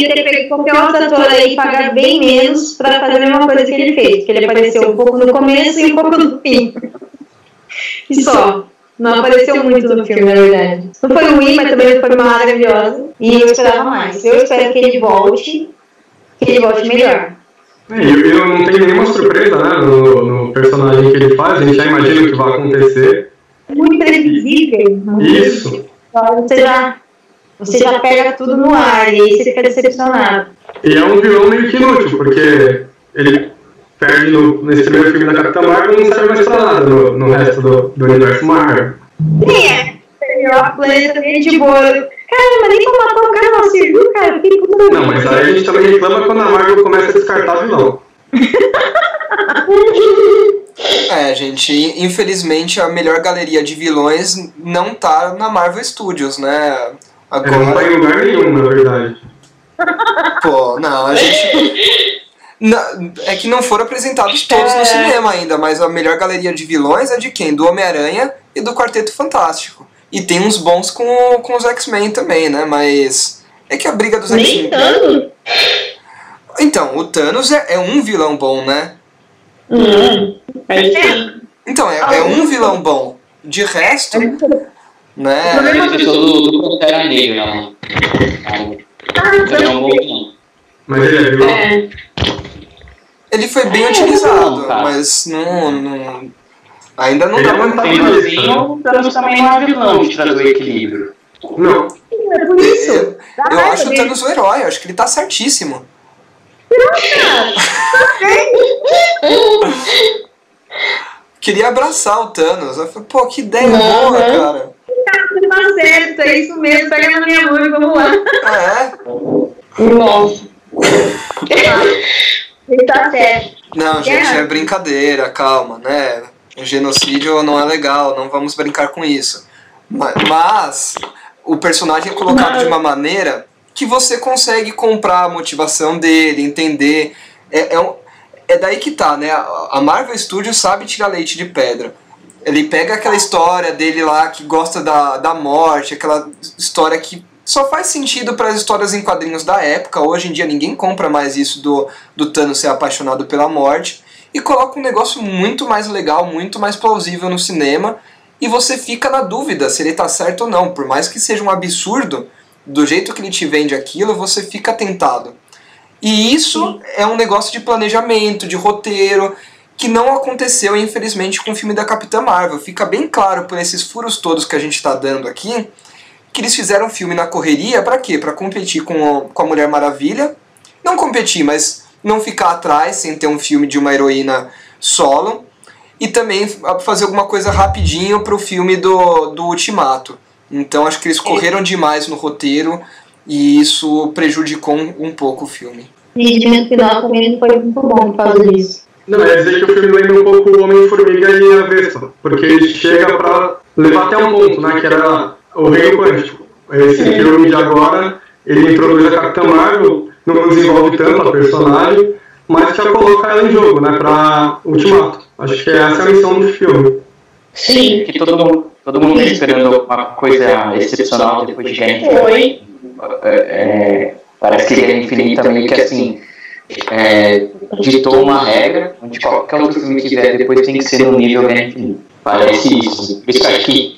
Podia ter pego qualquer outro ator aí e pagar bem menos pra fazer a mesma coisa que ele fez. Que ele apareceu um pouco no começo e um pouco no fim. E só. Não apareceu muito no filme, na verdade. Não foi ruim, mas também foi maravilhosa. E eu esperava mais. Eu espero que ele volte. Que ele volte melhor. É, eu, eu não tenho nenhuma surpresa né, no, no personagem que ele faz, a gente já imagina o que vai acontecer. Muito previsível. muito Isso. Você já, você já pega tudo no ar e aí você fica decepcionado. E é um vilão meio que inútil, porque ele perde no, nesse primeiro filme da Capitã Marvel e não serve mais pra nada no, no resto do, do universo Marvel. É, perdeu a planeta dele de boa. Cara, mas nem pra matar o cara não serviu, cara. Eu fiquei puta da Não, mas aí a gente também reclama quando a Marvel começa a descartar vilão. É, gente, infelizmente a melhor galeria de vilões não tá na Marvel Studios, né? Ele não tá em Agora, lugar nenhum, na verdade. pô, não, a gente. Não, é que não foram apresentados todos no cinema ainda, mas a melhor galeria de vilões é de quem? Do Homem-Aranha e do Quarteto Fantástico. E tem uns bons com, com os X-Men também, né? Mas. É que a briga dos Nem X-Men. tanto. Então, o Thanos é, é um vilão bom, né? Hum, aí sim. Então, é, é um vilão bom. De resto, né? Ele fez do, do Pantera Negra lá. Ele é um bom vilão. Mas ele é vilão. É. Ele foi bem É, utilizado, não, mas não, não- ainda não Ele dá é pra né? o Thanos também não é vilão de trazer o equilíbrio. Não. É por isso. Eu, eu acho o Thanos o herói, eu acho que ele tá certíssimo. queria abraçar o Thanos. Eu falei, pô, que ideia Uhum. boa, cara. Tá certo, é isso mesmo, pega na minha mão e vamos lá. Ah, é? Nossa. Ele tá certo. Não, gente, É. é brincadeira, calma, né? Genocídio não é legal, não vamos brincar com isso. Ma- Mas o personagem é colocado de uma maneira que você consegue comprar a motivação dele, entender. É, é, um- é daí que tá, né? A Marvel Studios sabe tirar leite de pedra. Ele pega aquela história dele lá que gosta da, da morte, aquela história que só faz sentido para as histórias em quadrinhos da época. Hoje em dia ninguém compra mais isso do, do Thanos ser apaixonado pela morte. E coloca um negócio muito mais legal, muito mais plausível no cinema. E você fica na dúvida se ele tá certo ou não. Por mais que seja um absurdo, do jeito que ele te vende aquilo, você fica tentado. E isso é um negócio de planejamento, de roteiro, que não aconteceu, infelizmente, com o filme da Capitã Marvel. Fica bem claro por esses furos todos que a gente está dando aqui, que eles fizeram um filme na correria para quê? Para competir com, o- com a Mulher Maravilha. Não competir, mas não ficar atrás sem ter um filme de uma heroína solo. E também fazer alguma coisa rapidinho pro filme do, do Ultimato. Então acho que eles correram demais no roteiro e isso prejudicou um, um pouco o filme. E de final também não foi muito bom por causa disso. Não, é dizer que o filme lembra um pouco o Homem-Formiga e a Vespa, porque ele chega pra levar até um ponto, né, que era o reino quântico. Esse filme de agora, ele introduz a Capitã Marvel, não desenvolve tanto a personagem, mas já coloca ela em jogo, né, pra Ultimato. Acho que essa é a missão do filme. Sim. Que todo mundo, todo mundo esperando uma coisa excepcional depois de Guerra Infinita. Foi. É, é, parece que Guerra Infinita meio que assim é, ditou uma regra onde qualquer outro filme que vier depois tem que ser no nível Guerra. Parece isso. Por isso acho que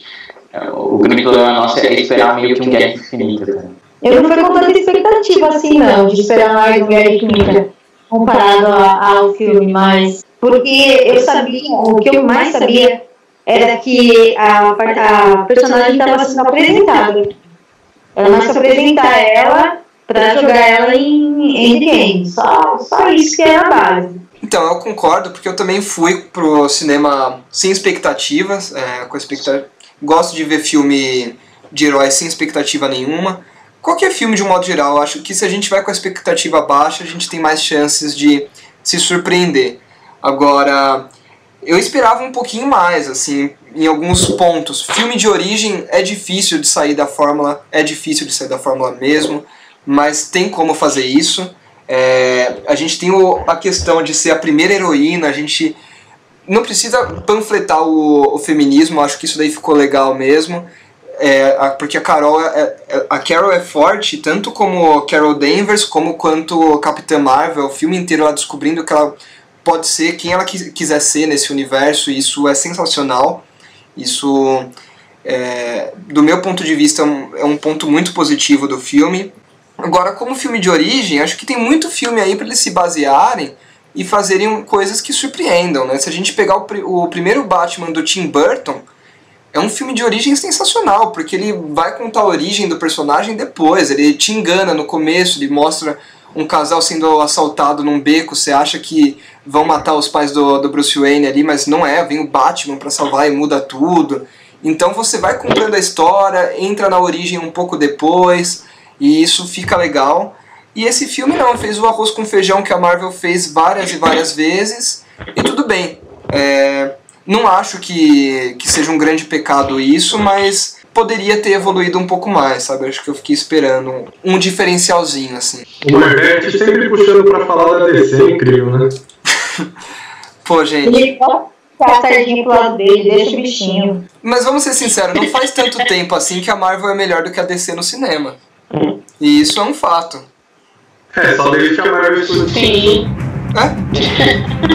é, o grande problema nosso é esperar meio que um Guerra Infinita. Cara. Eu não fui com tanta expectativa assim, não, de esperar mais um Guerra Infinita comparado ao filme, mas porque eu sabia, o que eu mais sabia era que a, a personagem estava sendo apresentada. Era mais pra apresentar ela pra jogar ela em Endgame. Só, só isso que é a base. Então, eu concordo, porque eu também fui pro cinema sem expectativas, é, com expectativa. Gosto de ver filme de heróis sem expectativa nenhuma. Qualquer filme, de um modo geral, acho que se a gente vai com a expectativa baixa, a gente tem mais chances de se surpreender. Agora, eu esperava um pouquinho mais, assim, em alguns pontos. Filme de origem é difícil de sair da fórmula, é difícil de sair da fórmula mesmo, mas tem como fazer isso. É, a gente tem o- a questão de ser a primeira heroína, a gente não precisa panfletar o, o feminismo, acho que isso daí ficou legal mesmo. É, a- porque a Carol é, é- a Carol é forte, tanto como Carol Danvers, como quanto Capitã Marvel, o filme inteiro ela descobrindo que ela pode ser quem ela quis- quiser ser nesse universo, e isso é sensacional. Isso, é, do meu ponto de vista, é um, é um ponto muito positivo do filme. Agora, como filme de origem, acho que tem muito filme aí para eles se basearem e fazerem coisas que surpreendam, né? Se a gente pegar o, pri- o primeiro Batman do Tim Burton, é um filme de origem sensacional, porque ele vai contar a origem do personagem depois, ele te engana no começo, ele mostra um casal sendo assaltado num beco, você acha que vão matar os pais do, do Bruce Wayne ali, mas não é, vem o Batman para salvar e muda tudo. Então você vai comprando a história, entra na origem um pouco depois, e isso fica legal. E esse filme não, fez o arroz com feijão que a Marvel fez várias e várias vezes, e tudo bem. É, não acho que, que seja um grande pecado isso, mas poderia ter evoluído um pouco mais, sabe? Acho que eu fiquei esperando um, diferencialzinho, assim. O Marvete sempre puxando pra falar da DC, é incrível, né? Pô, gente. Sardinha pro lado dele, deixa o bichinho. Mas vamos ser sinceros, não faz tanto tempo assim que a Marvel é melhor do que a DC no cinema. E isso é um fato. É, só desde que a Marvel Studios. Sim. É?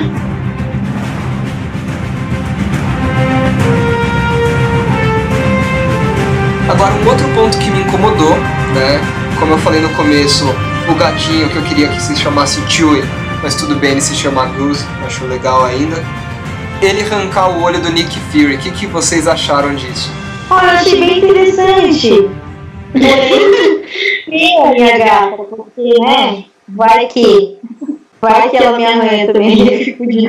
Agora, um outro ponto que me incomodou, né? Como eu falei no começo, o gatinho que eu queria que se chamasse Chewie, mas tudo bem ele se chama Goose, acho legal ainda. Ele arrancar o olho do Nick Fury, o que, que vocês acharam disso? Olha, eu achei bem interessante. Sim, minha gata, porque, né? Vai que. Vai que ela me arranha também. eu fico de-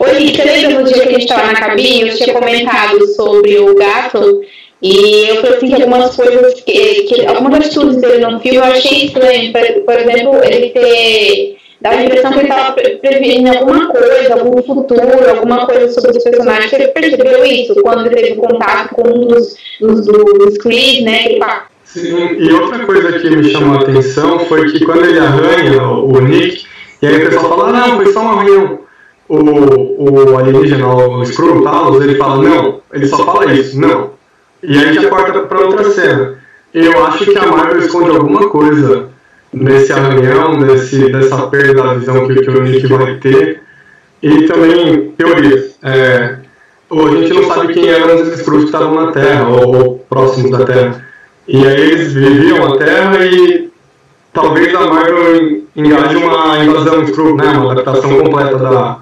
Oi, você lembra no dia que a gente tava na cabine, eu tinha comentado sobre o gato, e eu falei assim que algumas coisas, que, que algumas atitudes dele no filme eu achei estranho. Por, por exemplo, ele ter dá a impressão que ele estava prevendo alguma coisa, algum futuro, alguma coisa sobre os personagens. Você percebeu isso quando ele teve contato com um dos, dos, dos né? Fala, Sim, e outra coisa que me chamou a atenção foi que quando ele arranha o Nick, e aí o pessoal fala, não, foi só um arranhão. O, o alienígena, o Skrull, Talos, ele fala, não, ele só fala isso, não. E aí já corta para outra cena. Eu acho que a Marvel esconde alguma coisa nesse arranhão, nesse, dessa perda da visão que, que o Nick vai ter. E também teorias. É, a gente não sabe quem eram esses Skrulls que estavam na Terra, ou, ou próximos da Terra. E aí eles viviam a Terra e talvez a Marvel engaje uma invasão Skrull, né, uma adaptação completa da,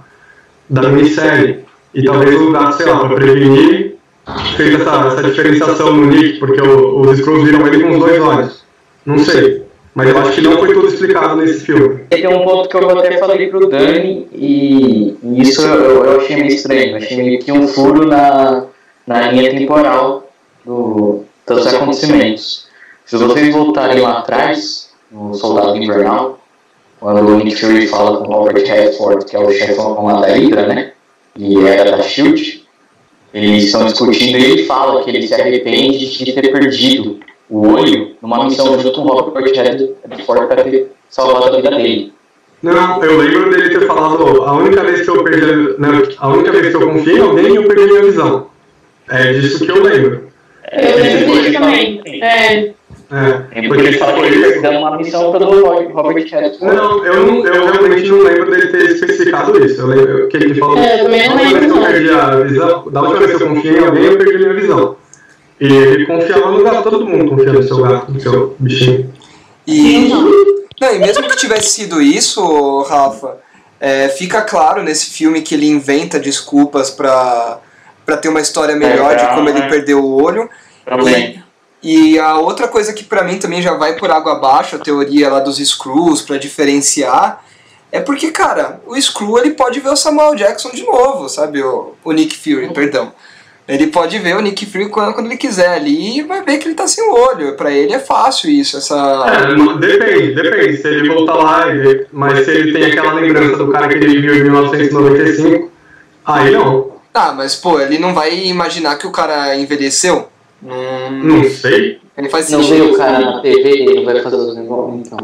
da minissérie. E talvez o gato, sei lá, para prevenir, fez essa, essa diferenciação no Nick, porque o, os Skrulls viram ele com os dois olhos. Não sei. Mas eu acho que não foi tudo explicado nesse filme. Tem um ponto que eu até falei pro Dani, e isso eu, eu achei meio estranho. Achei meio que um furo na, na linha temporal do, dos acontecimentos. Se vocês voltarem lá atrás, no Soldado Invernal, quando o Nick Fury fala com Robert Redford, que é o chefão lá da Hydra, né? E era da SHIELD, eles estão discutindo e ele fala que ele se arrepende de ter perdido o olho numa missão junto com o Robert Redford para ter salvado a vida dele. Não, eu lembro dele ter falado, a única vez que eu perdi, né, a única vez que eu confiei em alguém, eu perdi minha visão. É disso que eu lembro. Eu lembro disso também. É. É, porque ele falou que ele dando uma missão para o Robert Redford. Não, eu, não, eu realmente não lembro dele ter especificado isso. Eu lembro que ele falou. É, eu também não "Da última vez que eu lembro, perdi a visão, da última vez que eu confiei em alguém, eu perdi minha visão. E ele confiava no gato, todo mundo confia no seu gato, no seu bichinho. E, não, e mesmo que tivesse sido isso, Rafa, é, fica claro nesse filme que ele inventa desculpas pra, pra ter uma história melhor É, de como ele perdeu o olho. Também. E a outra coisa que pra mim também já vai por água abaixo, a teoria lá dos Screws, pra diferenciar, é porque, cara, o Screw ele pode ver o Samuel Jackson de novo, sabe? O, o Nick Fury, perdão. Ele pode ver o Nick Fury quando, quando ele quiser ali e vai ver que ele tá sem o olho. Pra ele é fácil isso, essa. É, não- depende, depende. Se ele voltar lá, e ver, mas se ele tem aquela lembrança do cara que ele viu em 1995, aí não. Ah, mas pô, ele não vai imaginar que o cara envelheceu? Não, Não sei. ele faz Não vê o cara na TV, ele vai fazer os negócios, então.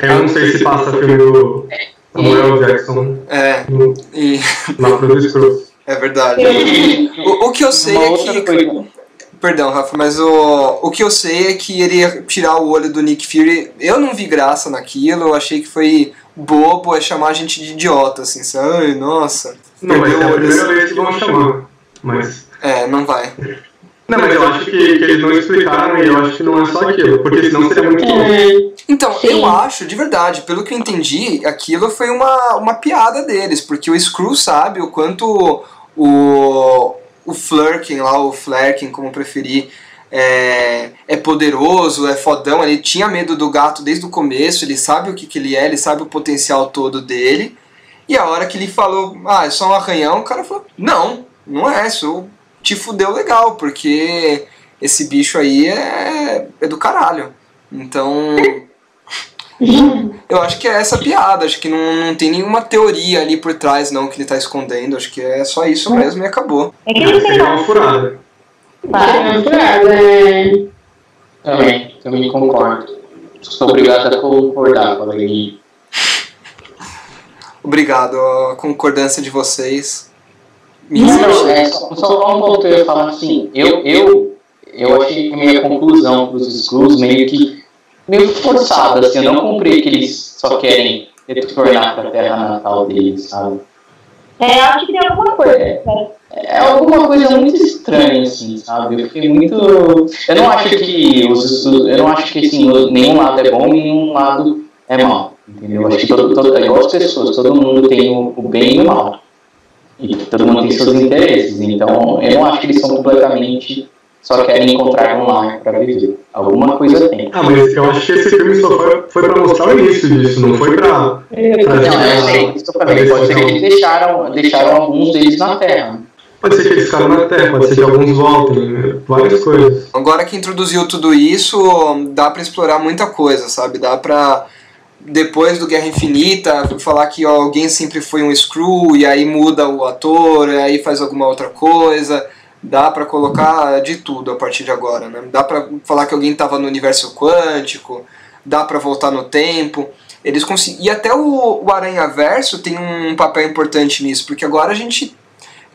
Eu não sei se passa filme do Samuel Jackson É, no- e, lá pro Screws. É verdade. O, o que eu sei Uma é que. coisa. Perdão, Rafa, mas o, o que eu sei é que ele ia tirar o olho do Nick Fury. Eu não vi graça naquilo, eu achei que foi bobo, é chamar a gente de idiota, assim, sabe? Ai, nossa. Não, vai ser a perdeu o olho, primeira vez que vão chamar. Mas. É, não vai. Não, mas eu acho que, que eles não explicaram e eu acho que não é só aquilo, porque senão seria muito. É. Então, Sim. eu acho, de verdade, pelo que eu entendi, aquilo foi uma, uma piada deles, porque o Screw sabe o quanto o, o Flurkin lá, o Flerkin, como preferir, é, é poderoso, é fodão, ele tinha medo do gato desde o começo, ele sabe o que, que ele é, ele sabe o potencial todo dele, e a hora que ele falou, ah, é só um arranhão, o cara falou, não, não é, isso te fudeu legal, porque esse bicho aí é, é do caralho. Então, eu acho que é essa piada, acho que não, não tem nenhuma teoria ali por trás não que ele tá escondendo, acho que é só isso mesmo e acabou. É que ele tem Seria uma furada. É uma furada, é. Também, também concordo. Sou obrigado a concordar com a Alegria. Obrigado, a concordância de vocês. Me Não, não, é só, só um ponto eu ia falar assim. Eu, eu, eu achei que a minha conclusão para os Skrulls meio que meio forçada, assim. Eu não comprei que eles só querem retornar para a terra natal deles, sabe? É, acho que tem alguma coisa. cara. É alguma coisa muito estranha, assim, sabe? Eu fiquei muito. Eu não acho que os. Eu não acho que assim, nenhum lado é bom e nenhum lado é mal. Entendeu? Eu acho que todo, todo, é igual as pessoas, todo mundo tem o, o bem e o mal. E todo mundo tem seus interesses. Então, eu não acho que eles são completamente só querem encontrar um lar para viver. Alguma coisa tem. Ah, mas eu acho que esse filme só foi, foi pra mostrar o início disso, não foi pra. Não, eu sei, isso também. Pode ser que eles deixaram, deixaram alguns deles na Terra. Pode ser que eles ficaram na Terra, pode ser que alguns voltem, várias coisas. Agora que introduziu tudo isso, dá pra explorar muita coisa, sabe? Dá pra depois do Guerra Infinita, falar que ó, alguém sempre foi um Screw e aí muda o ator, e aí faz alguma outra coisa. Dá pra colocar de tudo a partir de agora, né? Dá pra falar que alguém tava no universo quântico, dá pra voltar no tempo. Eles consegu... E até o, o Aranha Verso tem um papel importante nisso, porque agora a gente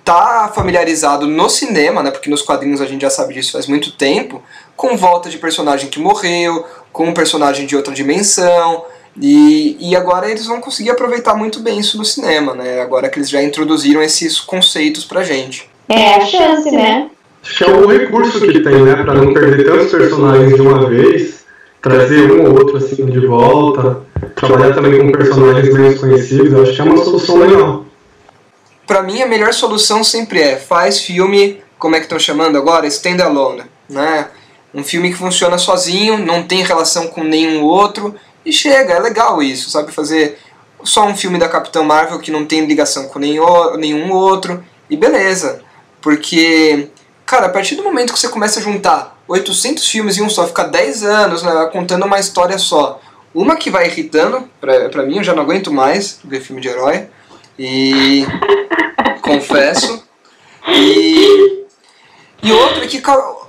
tá familiarizado no cinema, né? Porque nos quadrinhos a gente já sabe disso faz muito tempo, com volta de personagem que morreu, com um personagem de outra dimensão. E, e agora eles vão conseguir aproveitar muito bem isso no cinema, né? Agora que eles já introduziram esses conceitos pra gente. É a chance, né? Acho que é o recurso que tem, né? Pra não perder tantos personagens de uma vez, trazer um ou outro assim de volta, trabalhar também com personagens menos conhecidos, acho que é uma solução legal. Pra mim a melhor solução sempre é faz filme, como é que estão chamando agora? Standalone, né? Um filme que funciona sozinho, não tem relação com nenhum outro e chega, é legal isso, sabe? Fazer só um filme da Capitã Marvel que não tem ligação com nenhum, nenhum outro e beleza. Porque, cara, a partir do momento que você começa a juntar 800 filmes em um só, ficar 10 anos né, contando uma história só, uma que vai irritando, pra, pra mim, eu já não aguento mais ver filme de herói, e confesso. E, e outra que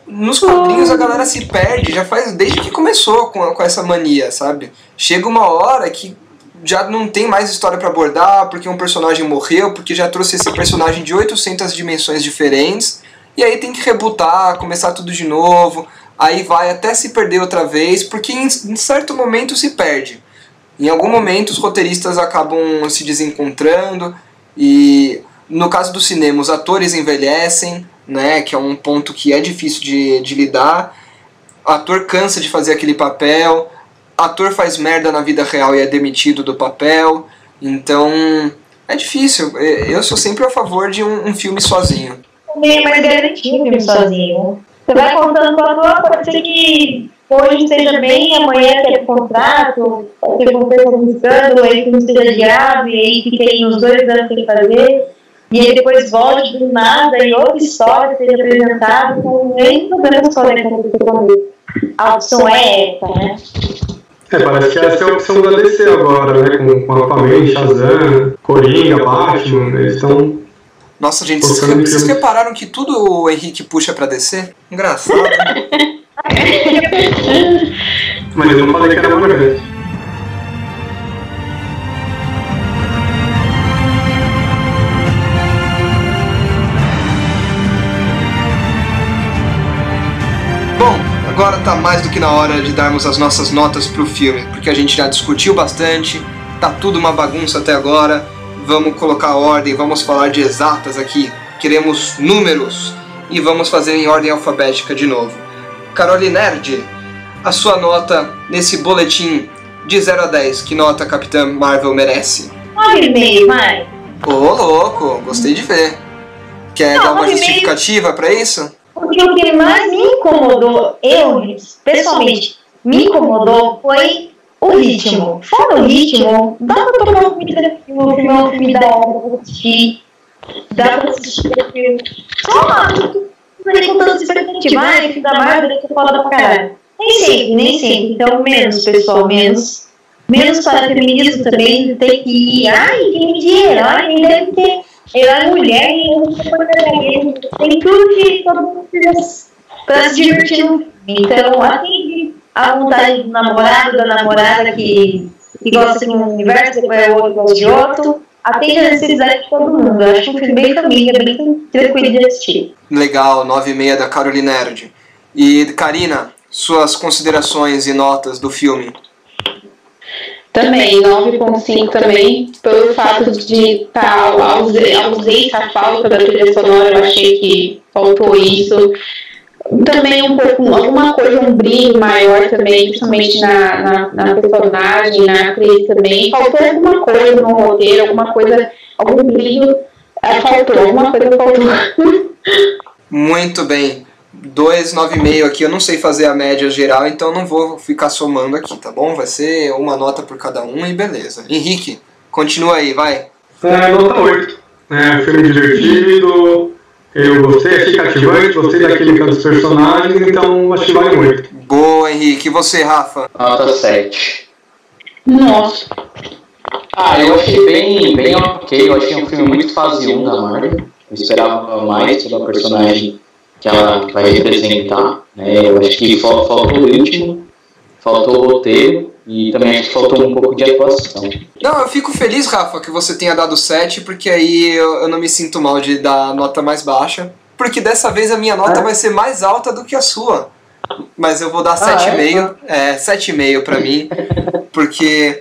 nos quadrinhos a galera se perde, já faz desde que começou com, com essa mania, sabe? Chega uma hora que já não tem mais história para abordar, porque um personagem morreu, porque já trouxe esse personagem de 800 dimensões diferentes, e aí tem que rebutar, começar tudo de novo, aí vai até se perder outra vez, porque em, certo momento se perde. Em algum momento os roteiristas acabam se desencontrando, e no caso do cinema os atores envelhecem, né, que é um ponto que é difícil de, de lidar, o ator cansa de fazer aquele papel, ator faz merda na vida real e é demitido do papel. Então é difícil. Eu sou sempre a favor de um, um filme sozinho. Também é mais garantido um filme sozinho. Você vai contando com a ator, pode ser que hoje esteja bem, amanhã quer contrato, pode ser que um pessoa buscando, aí que não esteja adiado, e aí fiquei uns dois anos sem fazer. E aí depois volte do nada e outra história seja apresentada com nem problemas podem acontecer com ele. A opção é essa, né? É, parece que essa é a opção da DC agora, né? Com, com Aquaman, Shazam, Coringa, Batman, eles estão. Nossa, gente, vocês, vocês repararam que tudo o Henrique puxa pra DC? Engraçado. Mas eu não falei que era Marvel. Bom, mais do que na hora de darmos as nossas notas pro filme, porque a gente já discutiu bastante, tá tudo uma bagunça até agora. Vamos colocar ordem, vamos falar de exatas aqui. Queremos números e vamos fazer em ordem alfabética de novo. Caroline Nerd, a sua nota nesse boletim de 0 a 10, que nota a Capitã Marvel merece? 9,5, vai. Ô, louco, gostei de ver. Quer Não, dar uma justificativa pra isso? Porque o que mais me incomodou, eu, pessoalmente, me incomodou foi o ritmo. Fora o ritmo, dá pra tomar um filme desse filme, um filme, pra assistir. Dá pra assistir filme. Só uma, com tanta expectativa, ah, filme da Marvel, que foda pra caralho. Nem sempre, nem sempre. Então, menos, pessoal, menos. Menos para feminismo também, tem que ir. Ai, filme de nem deve ter mulher, nem deve ter porcaria. Tem tudo que todo mundo precisa se divertir. Então, atende a vontade do namorado, da namorada que, que gosta de um universo, depois o outro gosta de outro. Atende a necessidade de todo mundo. Eu acho um filme bem família, bem tranquilo de assistir. Legal, 9,5 da Caroline Nerd. E Karina, suas considerações e notas do filme. Também, 9.5 também, pelo fato de tá, ausente ausência, a falta da trilha sonora, eu achei que faltou isso. Também um pouco, alguma coisa, um brilho maior também, principalmente na, na, na personagem, na atriz também. Faltou alguma coisa no roteiro, alguma coisa, algum brilho, é, faltou, alguma coisa faltou. Muito bem. 2, 9,5 aqui. Eu não sei fazer a média geral, então não vou ficar somando aqui, tá bom? Vai ser uma nota por cada um e beleza. Henrique, continua aí, vai. É, nota 8. É, filme divertido, eu gostei, achei cativante, gostei da química dos personagens, então acho que vale muito. Boa, Henrique. E você, Rafa? Nota 7. Nossa. Ah, eu achei bem, bem ok. Eu achei um filme muito fase 1 da Marvel. Eu esperava mais pela personagem que ela vai representar. Né? Eu acho que fal- faltou o ritmo, faltou o roteiro e também acho que faltou um pouco de atuação. Não, eu fico feliz, Rafa, que você tenha dado 7, porque aí eu, eu não me sinto mal de dar a nota mais baixa. Porque dessa vez a minha nota É? vai ser mais alta do que a sua. Mas eu vou dar Ah, 7,5. É, 7,5 pra mim. Porque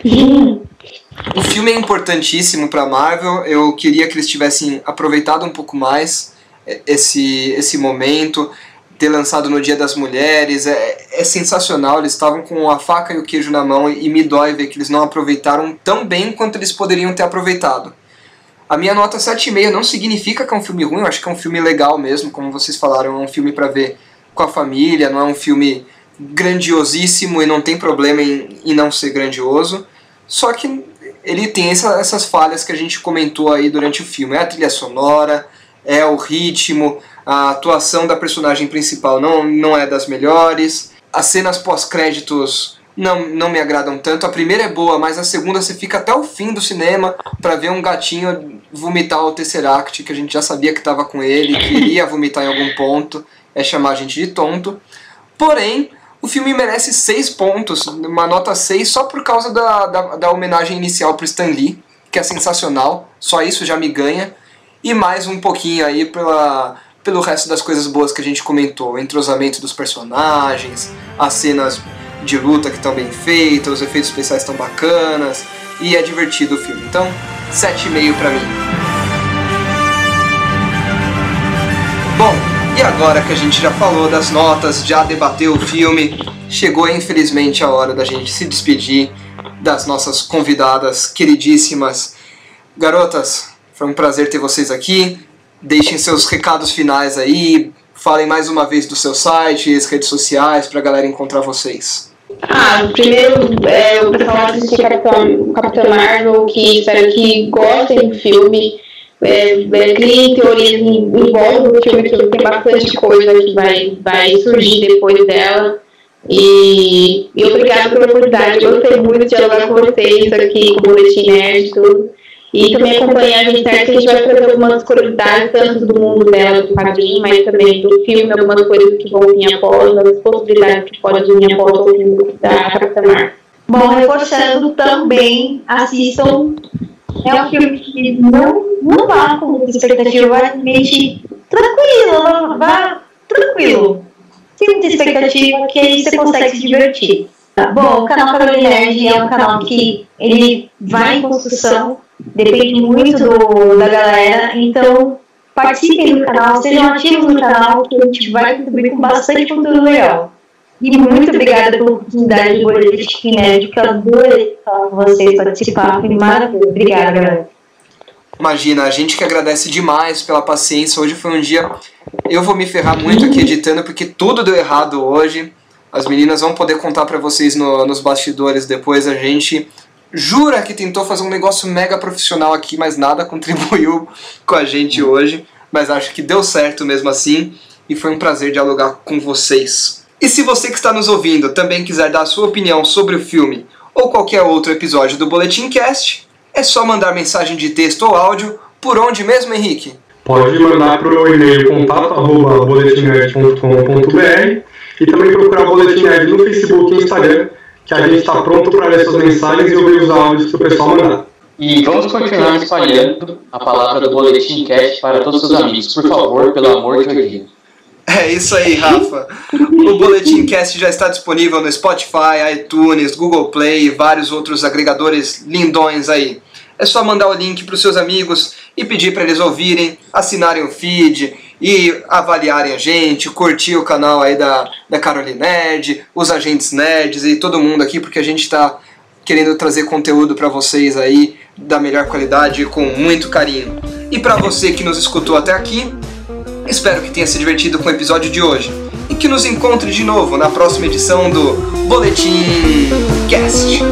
o filme é importantíssimo pra Marvel. Eu queria que eles tivessem aproveitado um pouco mais é, esse, esse momento. Ter lançado no Dia das Mulheres. É, é sensacional. Eles estavam com a faca e o queijo na mão. E me dói ver que eles não aproveitaram tão bem quanto eles poderiam ter aproveitado. A minha nota 7,5 não significa que é um filme ruim, eu acho que é um filme legal mesmo, como vocês falaram, é um filme pra ver com a família, não é um filme grandiosíssimo e não tem problema em, em não ser grandioso. Só que ele tem essa- essas falhas que a gente comentou aí durante o filme. É a trilha sonora, é o ritmo, a atuação da personagem principal não, não é das melhores. As cenas pós-créditos não, não me agradam tanto. A primeira é boa, mas a segunda você fica até o fim do cinema pra ver um gatinho vomitar o Tesseract, que a gente já sabia que estava com ele, que iria vomitar em algum ponto. É chamar a gente de tonto. Porém, o filme merece 6 pontos, uma nota 6, só por causa da, da, da homenagem inicial pro Stan Lee, que é sensacional. Só isso já me ganha. E mais um pouquinho aí pela, pelo resto das coisas boas que a gente comentou. O entrosamento dos personagens, as cenas de luta que estão bem feitas, os efeitos especiais estão bacanas. E é divertido o filme. Então, 7,5 pra mim. Bom, e agora que a gente já falou das notas, já debateu o filme, chegou infelizmente a hora da gente se despedir das nossas convidadas queridíssimas. Garotas, foi um prazer ter vocês aqui. Deixem seus recados finais aí, falem mais uma vez dos seus sites, redes sociais, pra galera encontrar vocês. Ah, primeiro, é, o pessoal assistir Capitão, Capitão Marvel, que espero que gostem do filme, é, é, criem teorias em, em volta do filme, que tem bastante coisa que vai, vai surgir depois dela. E, e obrigado pela oportunidade, gostei muito de dialogar com vocês aqui, com o Boletim Nerd e tudo. E também acompanhar a gente certo que a gente vai trazer algumas curiosidades, tanto do mundo dela, do quadrinho, mas também do filme, algumas coisas que vão vir após, as possibilidades que podem vir após o filme da Capitã Marvel. Bom, reforçando também, assistam. É um filme que não, não vá com muita expectativa, vai realmente tranquilo, vá- vá tranquilo. Sem muita expectativa, que aí você consegue se divertir. Tá Bom, o canal Carolina Nerd é um canal que ele vai em construção, depende muito do, da galera, então participem do canal, sejam ativos no canal, que a gente vai contribuir com bastante conteúdo legal. E muito obrigada pela oportunidade de Boletim que eu adorei falar com vocês, participar, foi maravilhoso. Obrigada, galera. Imagina, a gente que agradece demais pela paciência. Hoje foi um dia. Eu vou me ferrar muito aqui editando porque tudo deu errado hoje. As meninas vão poder contar pra vocês no- nos bastidores depois. A gente jura que tentou fazer um negócio mega profissional aqui, mas nada contribuiu com a gente hoje. Mas acho que deu certo mesmo assim e foi um prazer dialogar com vocês. E se você que está nos ouvindo também quiser dar a sua opinião sobre o filme ou qualquer outro episódio do Boletim Cast, é só mandar mensagem de texto ou áudio por onde mesmo, Henrique? Pode mandar para o e-mail contato.boletimnerd.com.br e também procurar o Boletim Nerd no Facebook e Instagram, que a gente está pronto para ler suas mensagens e ouvir os áudios que o pessoal mandar. E vamos continuar espalhando a palavra do Boletim Cast para todos os seus amigos, por favor, pelo amor de Deus. É isso aí, Rafa. O Boletim Cast já está disponível no Spotify, iTunes, Google Play e vários outros agregadores lindões aí. É só mandar o link para os seus amigos e pedir para eles ouvirem, assinarem o feed e avaliarem a gente, curtir o canal aí da, da Caroline Nerd, os agentes nerds e todo mundo aqui, porque a gente está querendo trazer conteúdo para vocês aí da melhor qualidade com muito carinho. E para você que nos escutou até aqui, Espero que tenha se divertido com o episódio de hoje. e que nos encontre de novo na próxima edição do Boletim Cast.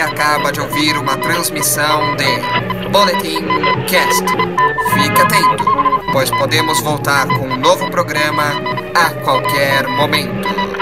Acaba de ouvir uma transmissão de Boletim Cast. Fique atento, pois podemos voltar com um novo programa a qualquer momento.